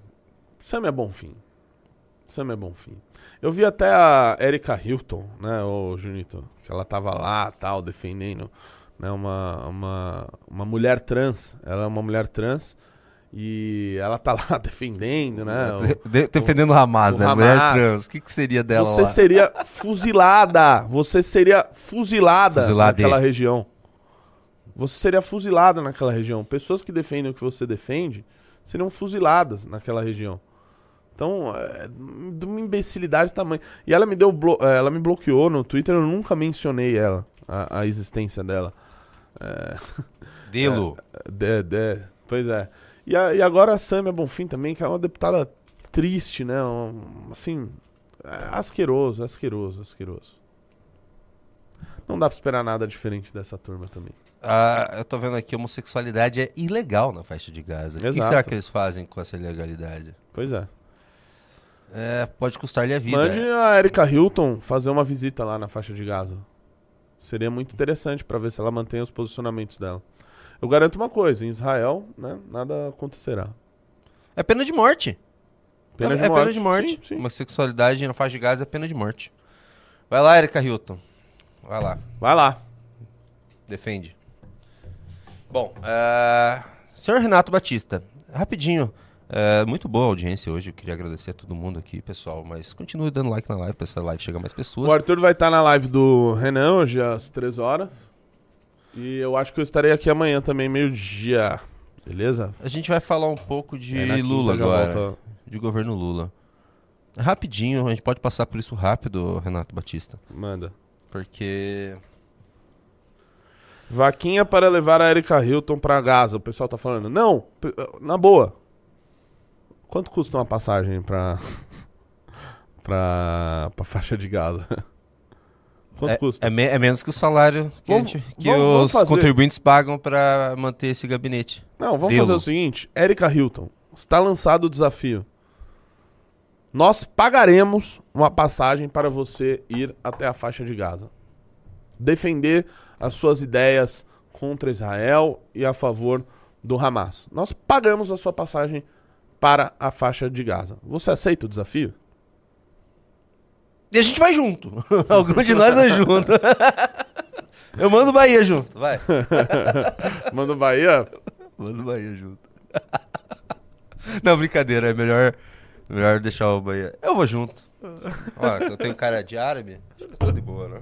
Sam é bom fim. Sam é bom fim. Eu vi até a Erika Hilton, né, o Junito, que ela tava lá, tal, defendendo, né, uma, uma, uma mulher trans. Ela é uma mulher trans e ela tá lá defendendo, né? o- De- defendendo o Hamas, o né? Hamas. Mulher trans. O que, que seria dela Você lá? seria fuzilada. Você seria fuzilada Fuzilade. naquela região. Você seria fuzilada naquela região. Pessoas que defendem o que você defende seriam fuziladas naquela região. Então, é de uma imbecilidade tamanho. E ela me deu eh, ela me bloqueou no Twitter, eu nunca mencionei ela, a, a existência dela. Delo. De, de- pois é. E, a- e agora a Samia Bonfim também, que é uma deputada triste, né? Um- assim, é asqueroso, asqueroso, asqueroso. Não dá pra esperar nada diferente dessa turma também. Ah, eu tô vendo aqui, homossexualidade é ilegal na faixa de Gaza. O que Exato. será que eles fazem com essa ilegalidade? Pois é. É, pode custar-lhe a vida. Mande a Erika Hilton fazer uma visita lá na faixa de Gaza. Seria muito interessante pra ver se ela mantém os posicionamentos dela. Eu garanto uma coisa, em Israel, né, nada acontecerá. É pena de morte. Pena é, de é morte. pena de morte. Sim, sim. Homossexualidade na faixa de Gaza é pena de morte. Vai lá, Erika Hilton. Vai lá. Vai lá. Defende. Bom, é... senhor Renato Batista, rapidinho. É, muito boa a audiência hoje. Eu queria agradecer a todo mundo aqui, pessoal. Mas continue dando like na live pra essa live chegar mais pessoas. O Arthur vai estar na live do Renan hoje às 3 horas. E eu acho que eu estarei aqui amanhã também, meio-dia. Beleza? A gente vai falar um pouco de quinta Lula agora. volta- De governo Lula. Rapidinho, a gente pode passar por isso rápido, Renato Batista. Manda. Porque. Vaquinha para levar a Erika Hilton pra Gaza. O pessoal tá falando. Não, na boa. Quanto custa uma passagem pra. pra. pra faixa de Gaza? Quanto é, custa? É, me- é menos que o salário que, Vamos- gente- que vamos- vamos os fazer. contribuintes pagam pra manter esse gabinete. Não, vamos Dilo. fazer o seguinte. Erika Hilton, está lançado o desafio. Nós pagaremos uma passagem para você ir até a faixa de Gaza. Defender as suas ideias contra Israel e a favor do Hamas. Nós pagamos a sua passagem para a faixa de Gaza. Você aceita o desafio? E a gente vai junto. Algum de nós vai junto. Eu mando Bahia junto, vai. Manda Bahia? Mando Bahia junto. Não, brincadeira, é melhor, melhor deixar o Bahia. Eu vou junto. Ó, se eu tenho cara de árabe, acho que eu tô de boa, né?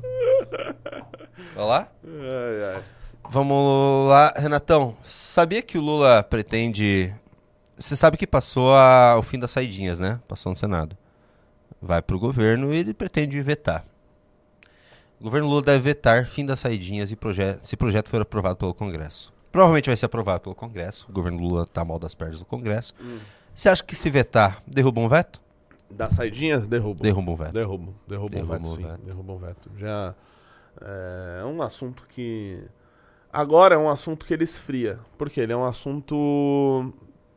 Vai lá? Ai, ai. Vamos lá, Renatão. Sabia que o Lula pretende. Você sabe que passou a- o fim das saidinhas, né? Passou no Senado. Vai pro governo e ele pretende vetar. O governo Lula deve vetar fim das saidinhas e proje se o projeto for aprovado pelo Congresso. Provavelmente vai ser aprovado pelo Congresso. O governo Lula tá mal das pernas do Congresso. Você acha que se vetar, derruba um veto? Das saidinhas, derrubo. Derruba um veto. Um Derruba veto, um sim. veto. Derruba um veto. Já é um assunto que agora é um assunto que ele esfria, porque ele é um assunto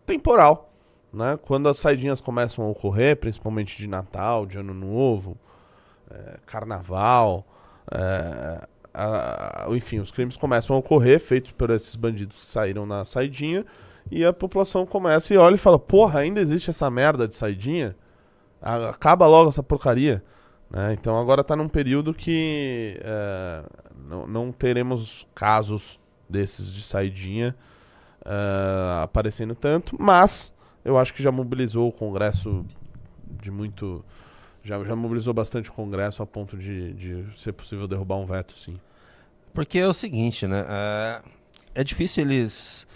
temporal, né? Quando as saidinhas começam a ocorrer, principalmente de Natal, de Ano Novo, é, Carnaval, é, a- a- enfim, os crimes começam a ocorrer, feitos por esses bandidos que saíram na saidinha, e a população começa e olha e fala: porra, ainda existe essa merda de saidinha? Acaba logo essa porcaria. né? Então agora tá num período que é, não, não teremos casos desses de saidinha é, aparecendo tanto, mas eu acho que já mobilizou o Congresso de muito. Já, já mobilizou bastante o Congresso a ponto de, de ser possível derrubar um veto, sim. Porque é o seguinte, né? É, é difícil eles.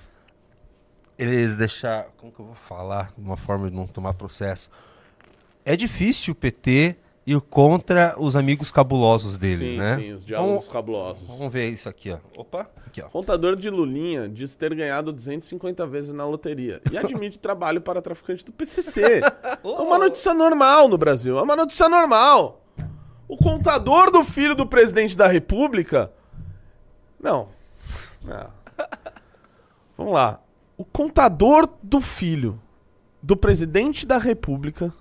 Eles deixar. Como que eu vou falar? De uma forma de não tomar processo. É difícil o PT ir contra os amigos cabulosos deles, sim, né? sim, os diálogos Vamos, cabulosos. vamos ver isso aqui, ó. Opa, aqui, ó. Contador de Lulinha diz ter ganhado 250 vezes na loteria e admite trabalho para traficante do PCC. É uma notícia normal no Brasil, é uma notícia normal. O contador do filho do presidente da República. Não. Não. Vamos lá. O contador do filho do presidente da República.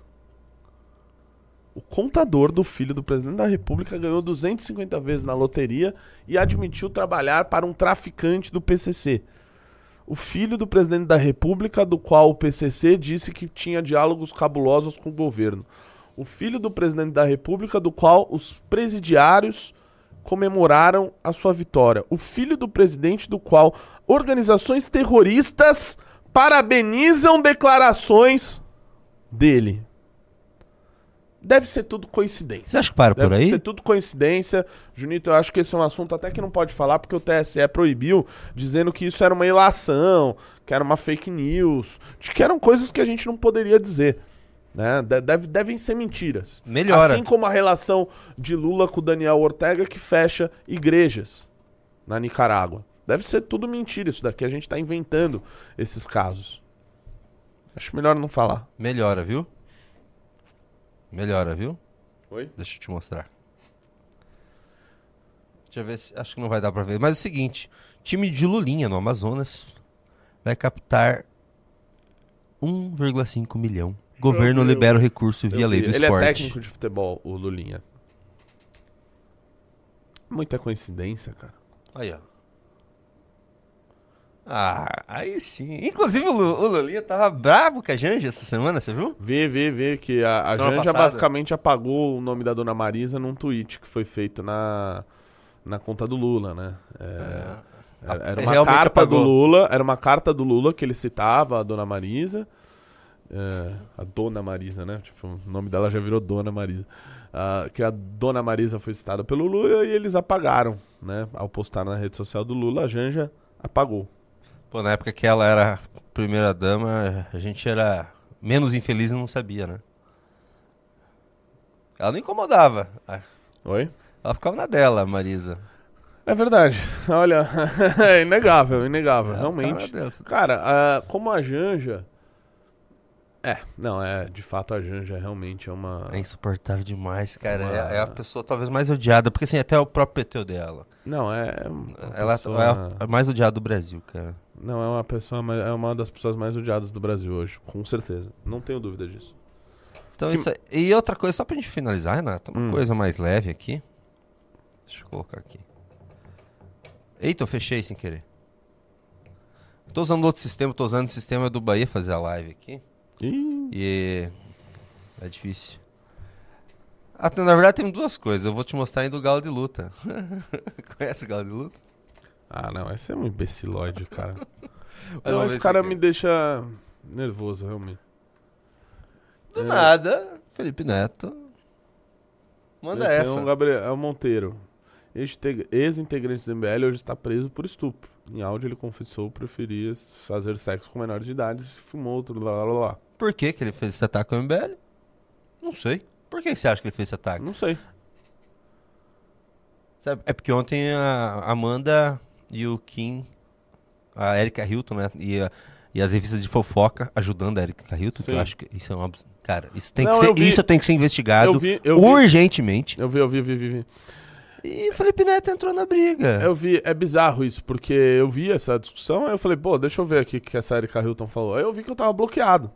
O contador do filho do presidente da República ganhou 250 vezes na loteria e admitiu trabalhar para um traficante do PCC. O filho do presidente da República, do qual o PCC disse que tinha diálogos cabulosos com o governo. O filho do presidente da República, do qual os presidiários comemoraram a sua vitória. O filho do presidente, do qual organizações terroristas parabenizam declarações dele. Deve ser tudo coincidência. Você acha que para por Deve aí? ser tudo coincidência. Junito, eu acho que esse é um assunto até que não pode falar, porque o TSE proibiu, dizendo que isso era uma ilação, que era uma fake news, de que eram coisas que a gente não poderia dizer. Né? De- deve- devem ser mentiras. Melhora. Assim como a relação de Lula com o Daniel Ortega, que fecha igrejas na Nicarágua. Deve ser tudo mentira isso daqui. A gente tá inventando esses casos. Acho melhor não falar. Melhora, viu? Melhora, viu? Oi? Deixa eu te mostrar. Deixa eu ver se. Acho que não vai dar pra ver. Mas é o seguinte: time de Lulinha no Amazonas vai captar 1,5 milhão. Governo libera o recurso via lei do Ele esporte. é técnico de futebol, o Lulinha. Muita coincidência, cara. Aí, ó. Ah, aí sim. Inclusive o, Lu- o Lulinha tava bravo com a Janja essa semana, você viu? Vê, vê, vê que a, a Janja passada. basicamente apagou o nome da dona Marisa num tweet que foi feito na, na conta do Lula, né? É, Era, era uma Realmente carta do apagou. Lula, era uma carta do Lula que ele citava a dona Marisa. É, a dona Marisa, né? Tipo, o nome dela já virou dona Marisa. Ah, que a dona Marisa foi citada pelo Lula e eles apagaram, né? Ao postar na rede social do Lula, a Janja apagou. Pô, na época que ela era primeira dama, a gente era menos infeliz e não sabia, né? Ela não incomodava. Oi? Ela ficava na dela, Marisa. É verdade. Olha, é inegável, inegável, Ela realmente. Cara, como a Janja. É, não, é. De fato, a Janja realmente é uma. É insuportável demais, cara. Uma- É, é a pessoa talvez mais odiada, porque assim, até o próprio PT dela. Não, é. Ela pessoa- é a mais odiada do Brasil, cara. Não, é uma pessoa. É uma das pessoas mais odiadas do Brasil hoje, com certeza. Não tenho dúvida disso. Então Que- isso aí- E outra coisa, só pra gente finalizar, Renato, uma Hum. coisa mais leve aqui. Deixa eu colocar aqui. Eita, eu fechei sem querer. Tô usando outro sistema, tô usando o sistema do Bahia fazer a live aqui. Ih, E é difícil. Ah, na verdade tem duas coisas. Eu vou te mostrar ainda o Galo de Luta. Conhece o Galo de Luta? Ah, não, esse é um imbecilóide, cara. Não, esse cara aqui. me deixa nervoso, realmente. Do É. nada, Felipe Neto. Manda essa. um Gabriel Monteiro. Ex-integ- Ex-integrante do MBL hoje está preso por estupro. Em áudio ele confessou que preferia fazer sexo com menores de idade, fumou outro, lá, lá, lá, lá. Por que, que ele fez esse ataque ao MBL? Não sei. Por que você acha que ele fez esse ataque? Não sei. Sabe, É porque ontem a Amanda e o Kim, a Erika Hilton, né? E, a- e as revistas de fofoca ajudando a Erika Hilton, que eu Sim. acho que isso é um abs- Cara, isso tem, Não, que ser, vi- isso tem que ser investigado Eu vi, eu vi, urgentemente. eu vi, eu vi, eu vi, vi, vi. E o Felipe Neto entrou na briga. Eu vi, é bizarro isso, porque eu vi essa discussão, aí eu falei, pô, deixa eu ver aqui o que essa Erika Hilton falou. Aí eu vi que eu tava bloqueado.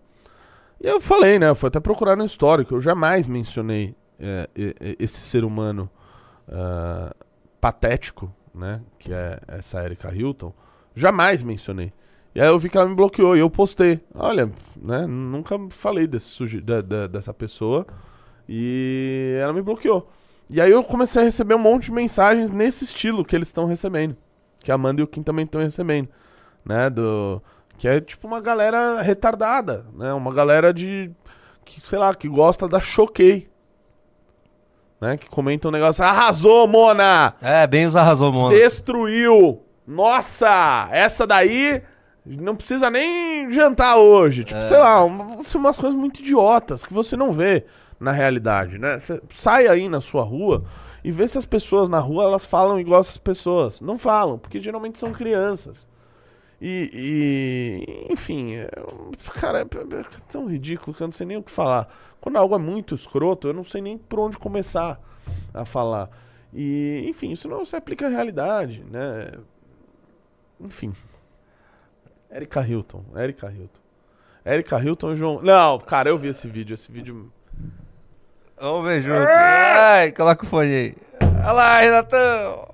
E eu falei, né, eu fui até procurar no histórico, eu jamais mencionei é, esse ser humano ah, patético, né? Que é essa Erika Hilton, jamais mencionei. E aí eu vi que ela me bloqueou e eu postei. Olha, né? Nunca falei desse suje... dessa pessoa. E ela me bloqueou. E aí eu comecei a receber um monte de mensagens nesse estilo que eles estão recebendo. Que a Amanda e o Kim também estão recebendo. Né? Do... Que é tipo uma galera retardada, né? Uma galera de. Que, sei lá, que gosta da choquei. Né? Que comenta um negócio. Arrasou, Mona! É, bem os arrasou, Mona. Destruiu! Nossa! Essa daí não precisa nem jantar hoje. Tipo, sei lá, são umas coisas muito idiotas que você não vê na realidade, né? Você sai aí na sua rua e vê se as pessoas na rua elas falam igual essas pessoas. Não falam, porque geralmente são crianças. E, e- enfim, é, cara, é, é tão ridículo que eu não sei nem o que falar. Quando algo é muito escroto, eu não sei nem por onde começar a falar. E, enfim, isso não se aplica à realidade, né? Enfim. Erika Hilton, Erika Hilton. Erika Hilton e João. Não, cara, eu vi esse vídeo. Esse vídeo. Vamos ver junto. Ai, coloca o fone aí. Olha lá, Renatão.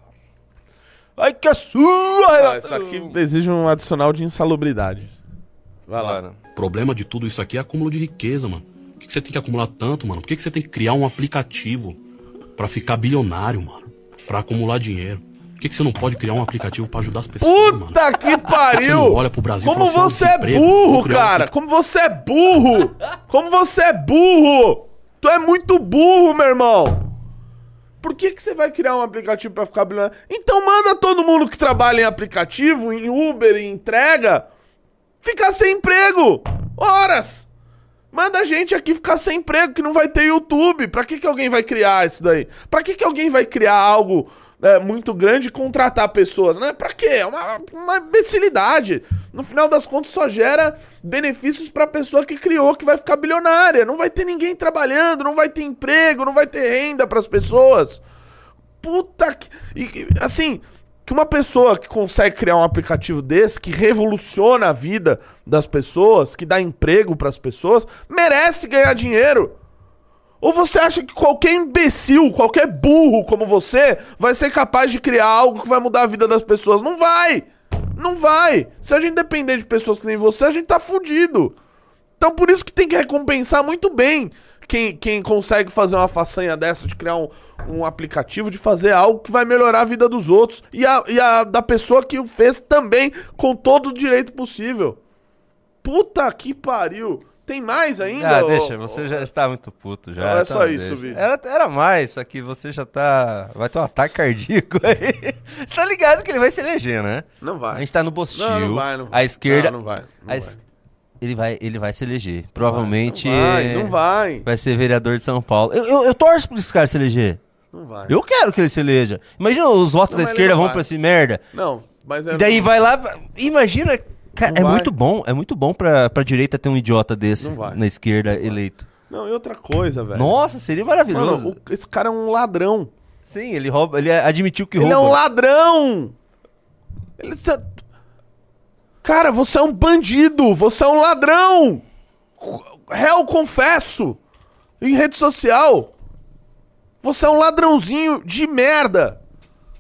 Ai, que é sua, Ah, Renatão. isso aqui exige um adicional de insalubridade. Vai lá. Mano, O problema de tudo isso aqui é acúmulo de riqueza, mano. Por que, que você tem que acumular tanto, mano? Por que, que você tem que criar um aplicativo pra ficar bilionário, mano? Pra acumular dinheiro? Por que, que você não pode criar um aplicativo pra ajudar as pessoas, mano? Puta que pariu! não olha pro Brasil Como assim, você "Ah, é desemprego, burro, criar um cara! Como você é burro! Como você é burro! Tu é muito burro, meu irmão! Por que, que você vai criar um aplicativo pra ficar bilionário? Então manda todo mundo que trabalha em aplicativo, em Uber, em entrega, ficar sem emprego! Horas! Manda a gente aqui ficar sem emprego, que não vai ter YouTube. Pra que, que alguém vai criar isso daí? Pra que, que alguém vai criar algo é, muito grande e contratar pessoas? Né? Pra quê? É uma, uma imbecilidade. No final das contas, só gera benefícios pra pessoa que criou, que vai ficar bilionária. Não vai ter ninguém trabalhando, não vai ter emprego, não vai ter renda pras pessoas. Puta que. e- assim, que uma pessoa que consegue criar um aplicativo desse, que revoluciona a vida das pessoas, que dá emprego pras pessoas, merece ganhar dinheiro. Ou você acha que qualquer imbecil, qualquer burro como você, vai ser capaz de criar algo que vai mudar a vida das pessoas? Não vai! Não vai! Se a gente depender de pessoas que nem você, a gente tá fudido. Então por isso que tem que recompensar muito bem quem, quem consegue fazer uma façanha dessa, de criar um, um aplicativo, de fazer algo que vai melhorar a vida dos outros. E a, e a da pessoa que o fez também, com todo o direito possível. Puta que pariu! Tem mais ainda? Ah, deixa, ô- você já está muito puto já. Não, é então só isso, deixa. Vini. Era, era mais, só que você já tá. Vai ter um ataque cardíaco aí. Você tá ligado que ele vai se eleger, né? Não vai. A gente tá no Bostil. Não, não vai, não A vai. esquerda. Não, não vai, não a es- Ele, vai, ele vai se eleger. Provavelmente. Não vai, não vai. Vai ser vereador de São Paulo. Eu, eu, eu torço pra esse cara se eleger. Não vai. Eu quero que ele se eleja. Imagina os votos Não, da ele esquerda não vão pra esse merda. Não, mas é. E daí vai lá. Imagina. Cara, Não é vai. muito bom. É muito bom pra, pra direita ter um idiota desse Não na esquerda eleito. Não, e outra coisa, velho. Nossa, seria maravilhoso. Mano, o- esse cara é um ladrão. Sim, ele rouba, ele admitiu que Ele rouba. é um ladrão! Ele tá- Cara, você é um bandido! Você é um ladrão! Réu, confesso! Em rede social! Você é um ladrãozinho de merda!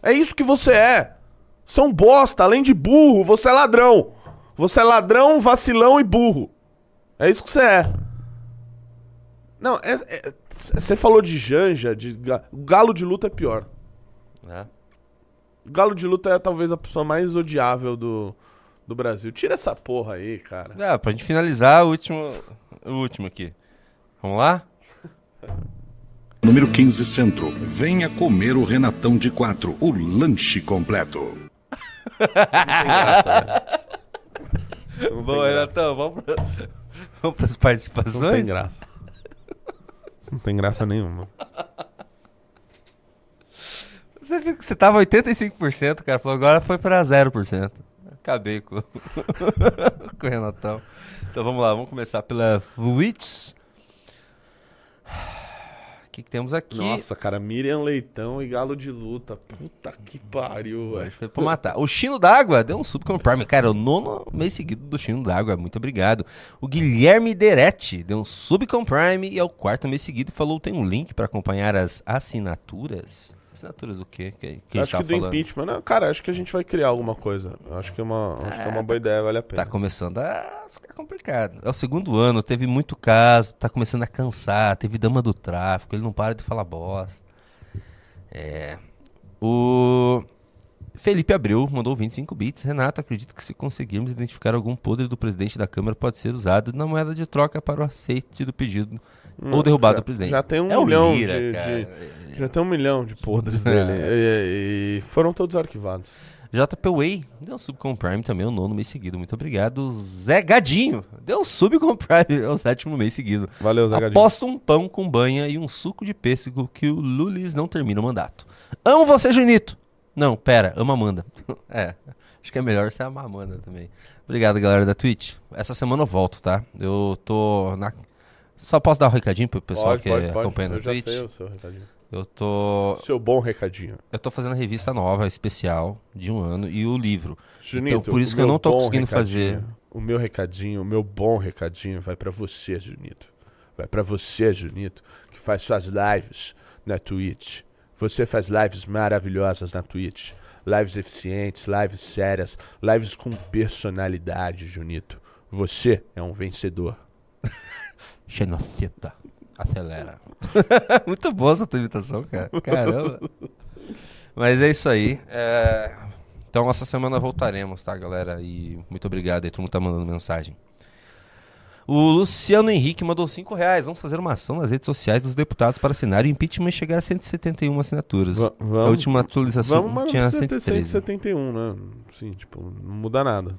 É isso que você é! Você é um bosta, além de burro, você é ladrão! Você é ladrão, vacilão e burro! É isso que você é! Não, é- é- você falou de Janja, de galo de luta é pior. É. O Galo de Luta é talvez a pessoa mais odiável do, do Brasil. Tira essa porra aí, cara. Ah, pra gente finalizar, o último, o último aqui. Vamos lá? Número 15 Centro. Venha comer o Renatão de 4, o lanche completo. Não tem graça, velho. Não Bom, tem graça. Renatão, vamos, pra, vamos pras Não tem participações? graça. Não tem graça nenhuma. Você, viu que você tava 85%, cara. Falou, agora foi pra 0%. Acabei com, com o Renatão. Então vamos lá, vamos começar pela Twitch. O que, que temos aqui? Nossa, cara, Miriam Leitão e Galo de Luta. Puta que pariu, velho. foi pra matar. O Chino d'Água deu um sub com o Prime. Cara, o nono mês seguido do Chino d'Água. Muito obrigado. O Guilherme Deretti deu um sub com Prime e é o quarto mês seguido e falou tem um link pra acompanhar as assinaturas. Assinaturas do quê? Que, que acho que do falando? impeachment. Não, cara, acho que a gente vai criar alguma coisa. Acho que é uma, acho que é uma boa ideia, vale a pena. Tá começando a ficar complicado. É o segundo ano, teve muito caso, tá começando a cansar, teve dama do tráfico, ele não para de falar bosta. É. O Felipe Abreu mandou 25 bits. Renato, acredito que se conseguirmos identificar algum podre do presidente da Câmara, pode ser usado na moeda de troca para o aceite do pedido ou derrubado já- do presidente. já tem um é milhão Lira, de- cara. Já tem um milhão de podres dele. E, e foram todos arquivados. JP Way deu um sub com o Prime também, o nono mês seguido. Muito obrigado. Zé Gadinho deu um sub com o Prime, é o sétimo mês seguido. Valeu, Zé Gadinho. Aposto um pão com banha e um suco de pêssego que o Lulis não termina o mandato. Amo você, Junito. Não, pera, amo a Amanda. é, acho que é melhor você amar a Amanda também. Obrigado, galera da Twitch. Essa semana eu volto, tá? Eu tô na... Só posso dar um recadinho pro pessoal Pode, que pode, pode. acompanha no Eu já Twitch? sei o seu recadinho. Eu tô... Seu bom recadinho. Eu tô fazendo a revista nova, especial, de um ano, e o livro. Junito, então, por isso que eu não tô conseguindo fazer. O meu recadinho, o meu bom recadinho vai pra você, Junito. Vai pra você, Junito, que faz suas lives na Twitch. Você faz lives maravilhosas na Twitch. Lives eficientes, lives sérias, lives com personalidade, Junito. Você é um vencedor. Xenofita. Acelera. Muito boa essa tua imitação, cara. Caramba. Mas é isso aí. É, Então, essa semana voltaremos, tá, galera? E muito obrigado aí, todo mundo tá mandando mensagem. O Luciano Henrique mandou 5 reais. Vamos fazer uma ação nas redes sociais dos deputados para assinar o impeachment e chegar a 171 assinaturas. Va- vamos- a última atualização Vamos, mas tinha precisa ter 113. 171, né? Sim, tipo, não muda nada.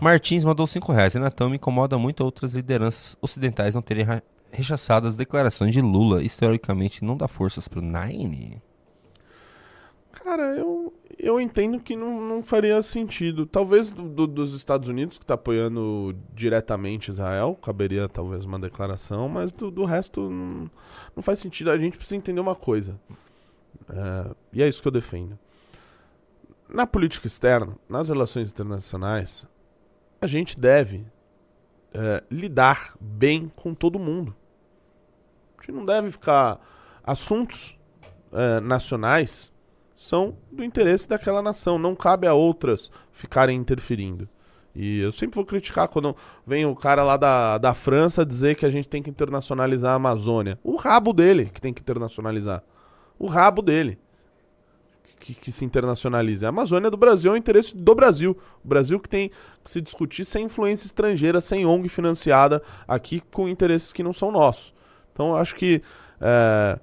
Martins mandou 5 reais. Renatão me incomoda muito outras lideranças ocidentais não terem rechaçado as declarações de Lula. Historicamente, não dá forças pro Nine? Cara, eu, eu entendo que não, não faria sentido. Talvez do- do- dos Estados Unidos, que está apoiando diretamente Israel, caberia talvez uma declaração, mas do, do resto não, não faz sentido. A gente precisa entender uma coisa. É, e é isso que eu defendo. Na política externa, nas relações internacionais, a gente deve é, lidar bem com todo mundo. A gente não deve ficar. Assuntos é, nacionais são do interesse daquela nação. Não cabe a outras ficarem interferindo. E eu sempre vou criticar quando vem o cara lá da, da França dizer que a gente tem que internacionalizar a Amazônia. O rabo dele que tem que internacionalizar. O rabo dele que, que se internacionalize. A Amazônia do Brasil, é o interesse do Brasil. O Brasil que tem que se discutir sem influência estrangeira, sem ONG financiada aqui com interesses que não são nossos. Então acho que. É,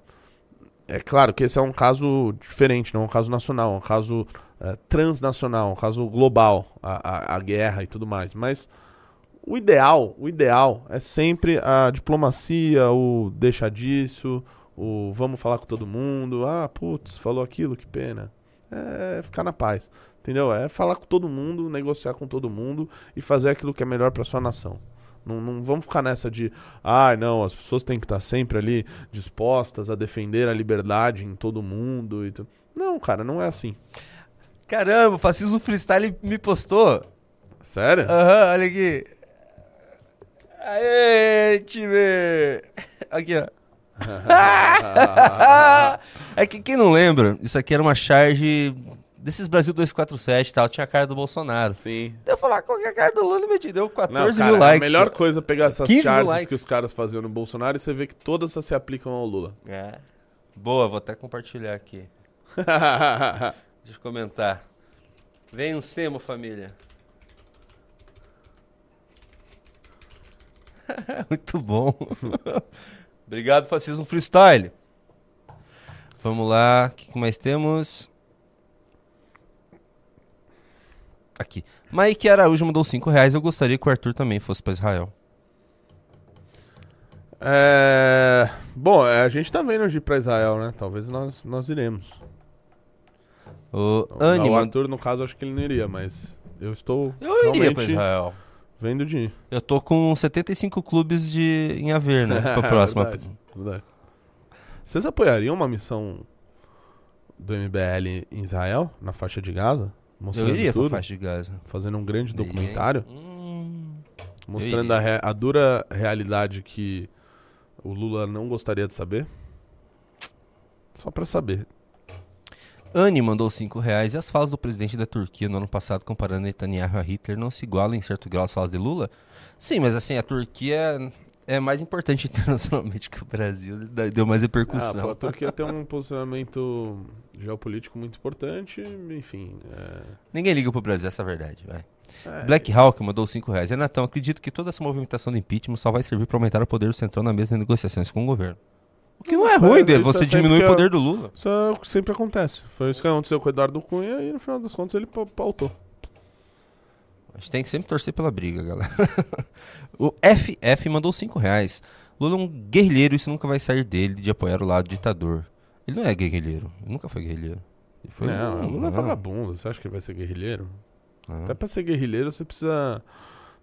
é claro que esse é um caso diferente, não é um caso nacional, é um caso é, transnacional, um caso global, a, a, a guerra e tudo mais. Mas o ideal, o ideal é sempre a diplomacia, o deixa disso, o vamos falar com todo mundo, ah, putz, falou aquilo, que pena. É ficar na paz, entendeu? É falar com todo mundo, negociar com todo mundo e fazer aquilo que é melhor para sua nação. Não, não vamos ficar nessa de, ah, não, as pessoas têm que estar sempre ali dispostas a defender a liberdade em todo mundo. E tu... Não, cara, não é assim. Caramba, o Fascismo Freestyle me postou. Sério? Aham, olha aqui. Aê, time! Aqui, ó. é que quem não lembra, isso aqui era uma charge desses Brasil 247 e tal, tinha a cara do Bolsonaro. Sim. Deu falar qual que é a cara do Lula me deu 14 Não, cara, mil likes. a melhor coisa é pegar essas 15 mil charges que os caras faziam no Bolsonaro e você vê que todas se aplicam ao Lula. É. Boa, vou até compartilhar aqui. Deixa eu comentar. Vencemos, família. Muito bom. Obrigado, Fascismo Freestyle. Vamos lá, o que que mais temos? Aqui. Mike Araújo mandou 5 reais. Eu gostaria que o Arthur também fosse para Israel. É... Bom, é, a gente tá vendo de ir pra Israel, né? Talvez nós, nós iremos. O O. Arthur, no caso, acho que ele não iria, mas eu estou Eu iria realmente para Israel. Vendo de. Eu tô com 75 clubes de... em haver, né? Pra próxima. verdade, verdade. Vocês apoiariam uma missão do MBL em Israel, na faixa de Gaza? Eu Mostrando iria pra tudo? faixa de Gaza. Fazendo um grande Iria, documentário? Hum. Mostrando iria. a, re- a dura realidade que o Lula não gostaria de saber? Só pra saber. Anne mandou 5 reais. E as falas do presidente da Turquia no ano passado, comparando Netanyahu a Hitler, não se igualam em certo grau às falas de Lula? Sim, mas assim, a Turquia é mais importante internacionalmente que o Brasil. Deu mais Ah, repercussão. pô, a Turquia tem um posicionamento geopolítico muito importante, enfim. é- Ninguém liga pro Brasil, essa é a verdade, vai. é, Black Hawk mandou 5 reais. Renatão, acredito que toda essa movimentação do impeachment só vai servir para aumentar o poder do Centrão na mesa de negociações com o governo. O que não é Isso é- ruim, você é sempre diminui o poder do Lula. Isso é sempre acontece. Foi isso que aconteceu com o Eduardo Cunha e no final das contas ele pa- pautou. A gente tem que sempre torcer pela briga, galera. o FF mandou 5 reais. Lula é um guerrilheiro, isso nunca vai sair dele de apoiar o lado ditador. Ele não é guerrilheiro, ele nunca foi guerrilheiro. Ele foi não, um- o Lula é não. vagabundo. Você acha que ele vai ser guerrilheiro? Ah. Até pra ser guerrilheiro você precisa.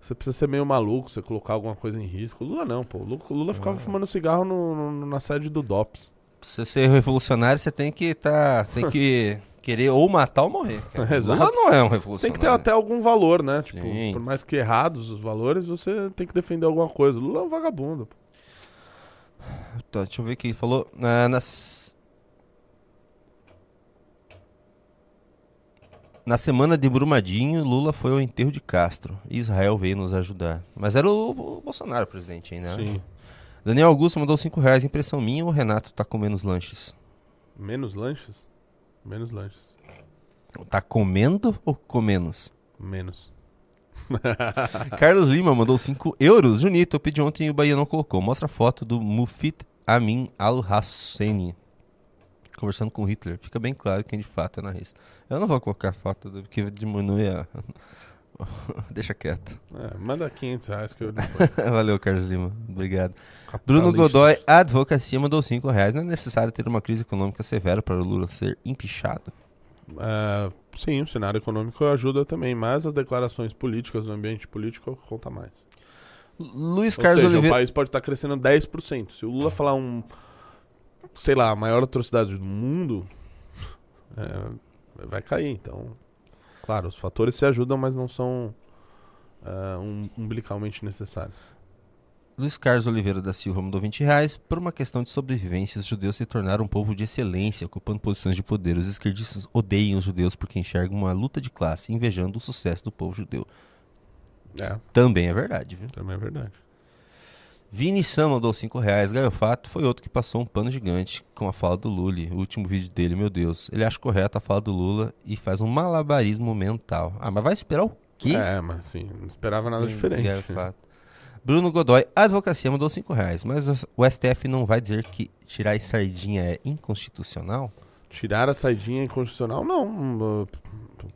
Você precisa ser meio maluco, você colocar alguma coisa em risco. Lula não, pô. Lula, Lula ficava fumando cigarro no- no- na sede do DOPS. Pra você ser revolucionário, você tem que tá, tem que querer ou matar ou morrer. cara. Exato. Lula não é um revolucionário. tem que ter até algum valor, né? Tipo, Sim. por mais que errados os valores, você tem que defender alguma coisa. Lula é um vagabundo. pô. Tá, deixa eu ver o que ele falou. Ah, nas... Na semana de Brumadinho, Lula foi ao enterro de Castro. Israel veio nos ajudar. Mas era o, o Bolsonaro presidente ainda. né? Sim. Daniel Augusto mandou 5 reais. Impressão minha ou o Renato tá comendo os lanches? Menos lanches? Menos lanches. Tá comendo ou comenos? Menos. Carlos Lima mandou 5 euros. Junito, eu pedi ontem e o Bahia não colocou. Mostra a foto do Mufit Amin al-Hassani conversando com Hitler. Fica bem claro quem de fato é narrista. Eu não vou colocar a foto do, porque diminui a. Deixa quieto. É, manda 500 reais que eu. Valeu, Carlos Lima. Obrigado. Bruno. Godoy, Advocacia, mandou 5 reais. Não é necessário ter uma crise econômica severa para o Lula ser empichado. É, sim, o cenário econômico ajuda também, mas as declarações políticas no ambiente político conta mais. Luiz Ou Carlos seja, o Oliveira. país pode estar crescendo 10%. Se o Lula falar um, sei lá, a maior atrocidade do mundo, é, vai cair. Então, claro, os fatores se ajudam, mas não são é, um- umbilicalmente necessários. Luiz Carlos Oliveira da Silva mandou 20 reais. Por uma questão de sobrevivência, os judeus se tornaram um povo de excelência, ocupando posições de poder. Os esquerdistas odeiam os judeus porque enxergam uma luta de classe, invejando o sucesso do povo judeu. É, Também é verdade, viu? também é verdade. Vini Sam mandou 5 reais. Gaiofato foi outro que passou um pano gigante com a fala do Lully. O último vídeo dele, meu Deus. Ele acha correto a fala do Lula e faz um malabarismo mental. Ah, mas vai esperar o quê? É, mas assim, não esperava nada diferente. Gaiofato. Bruno Godoy, advocacia mandou 5 reais. Mas o STF não vai dizer que tirar a sardinha é inconstitucional? Tirar a saidinha inconstitucional? Não. hum,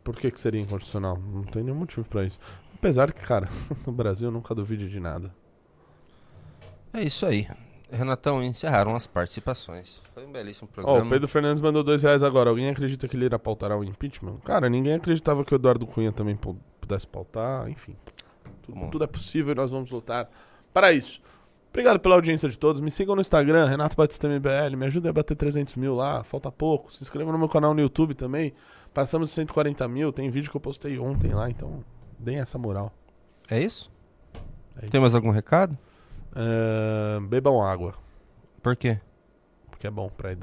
Por que, que seria inconstitucional? Não tem nenhum motivo pra isso. Apesar que, cara, no Brasil eu nunca duvide de nada. É isso aí. Renatão, encerraram as participações. Foi um belíssimo Ó, programa. o Pedro Fernandes mandou dois reais agora. Alguém acredita que ele irá pautar o impeachment? Cara, ninguém acreditava que o Eduardo Cunha também pu- pudesse pautar. Enfim, tudo, Vamos lá. tudo é possível e nós vamos lutar para isso. Obrigado pela audiência de todos. Me sigam no Instagram, Renato Batista MBL. Me ajudem a bater 300 mil lá. Falta pouco. Se inscrevam no meu canal no YouTube também. Passamos de 140 mil. Tem vídeo que eu postei ontem lá. Então, deem essa moral. É isso? É isso. Tem mais algum recado? Bebam água, Por quê? porque é bom pra hidratar.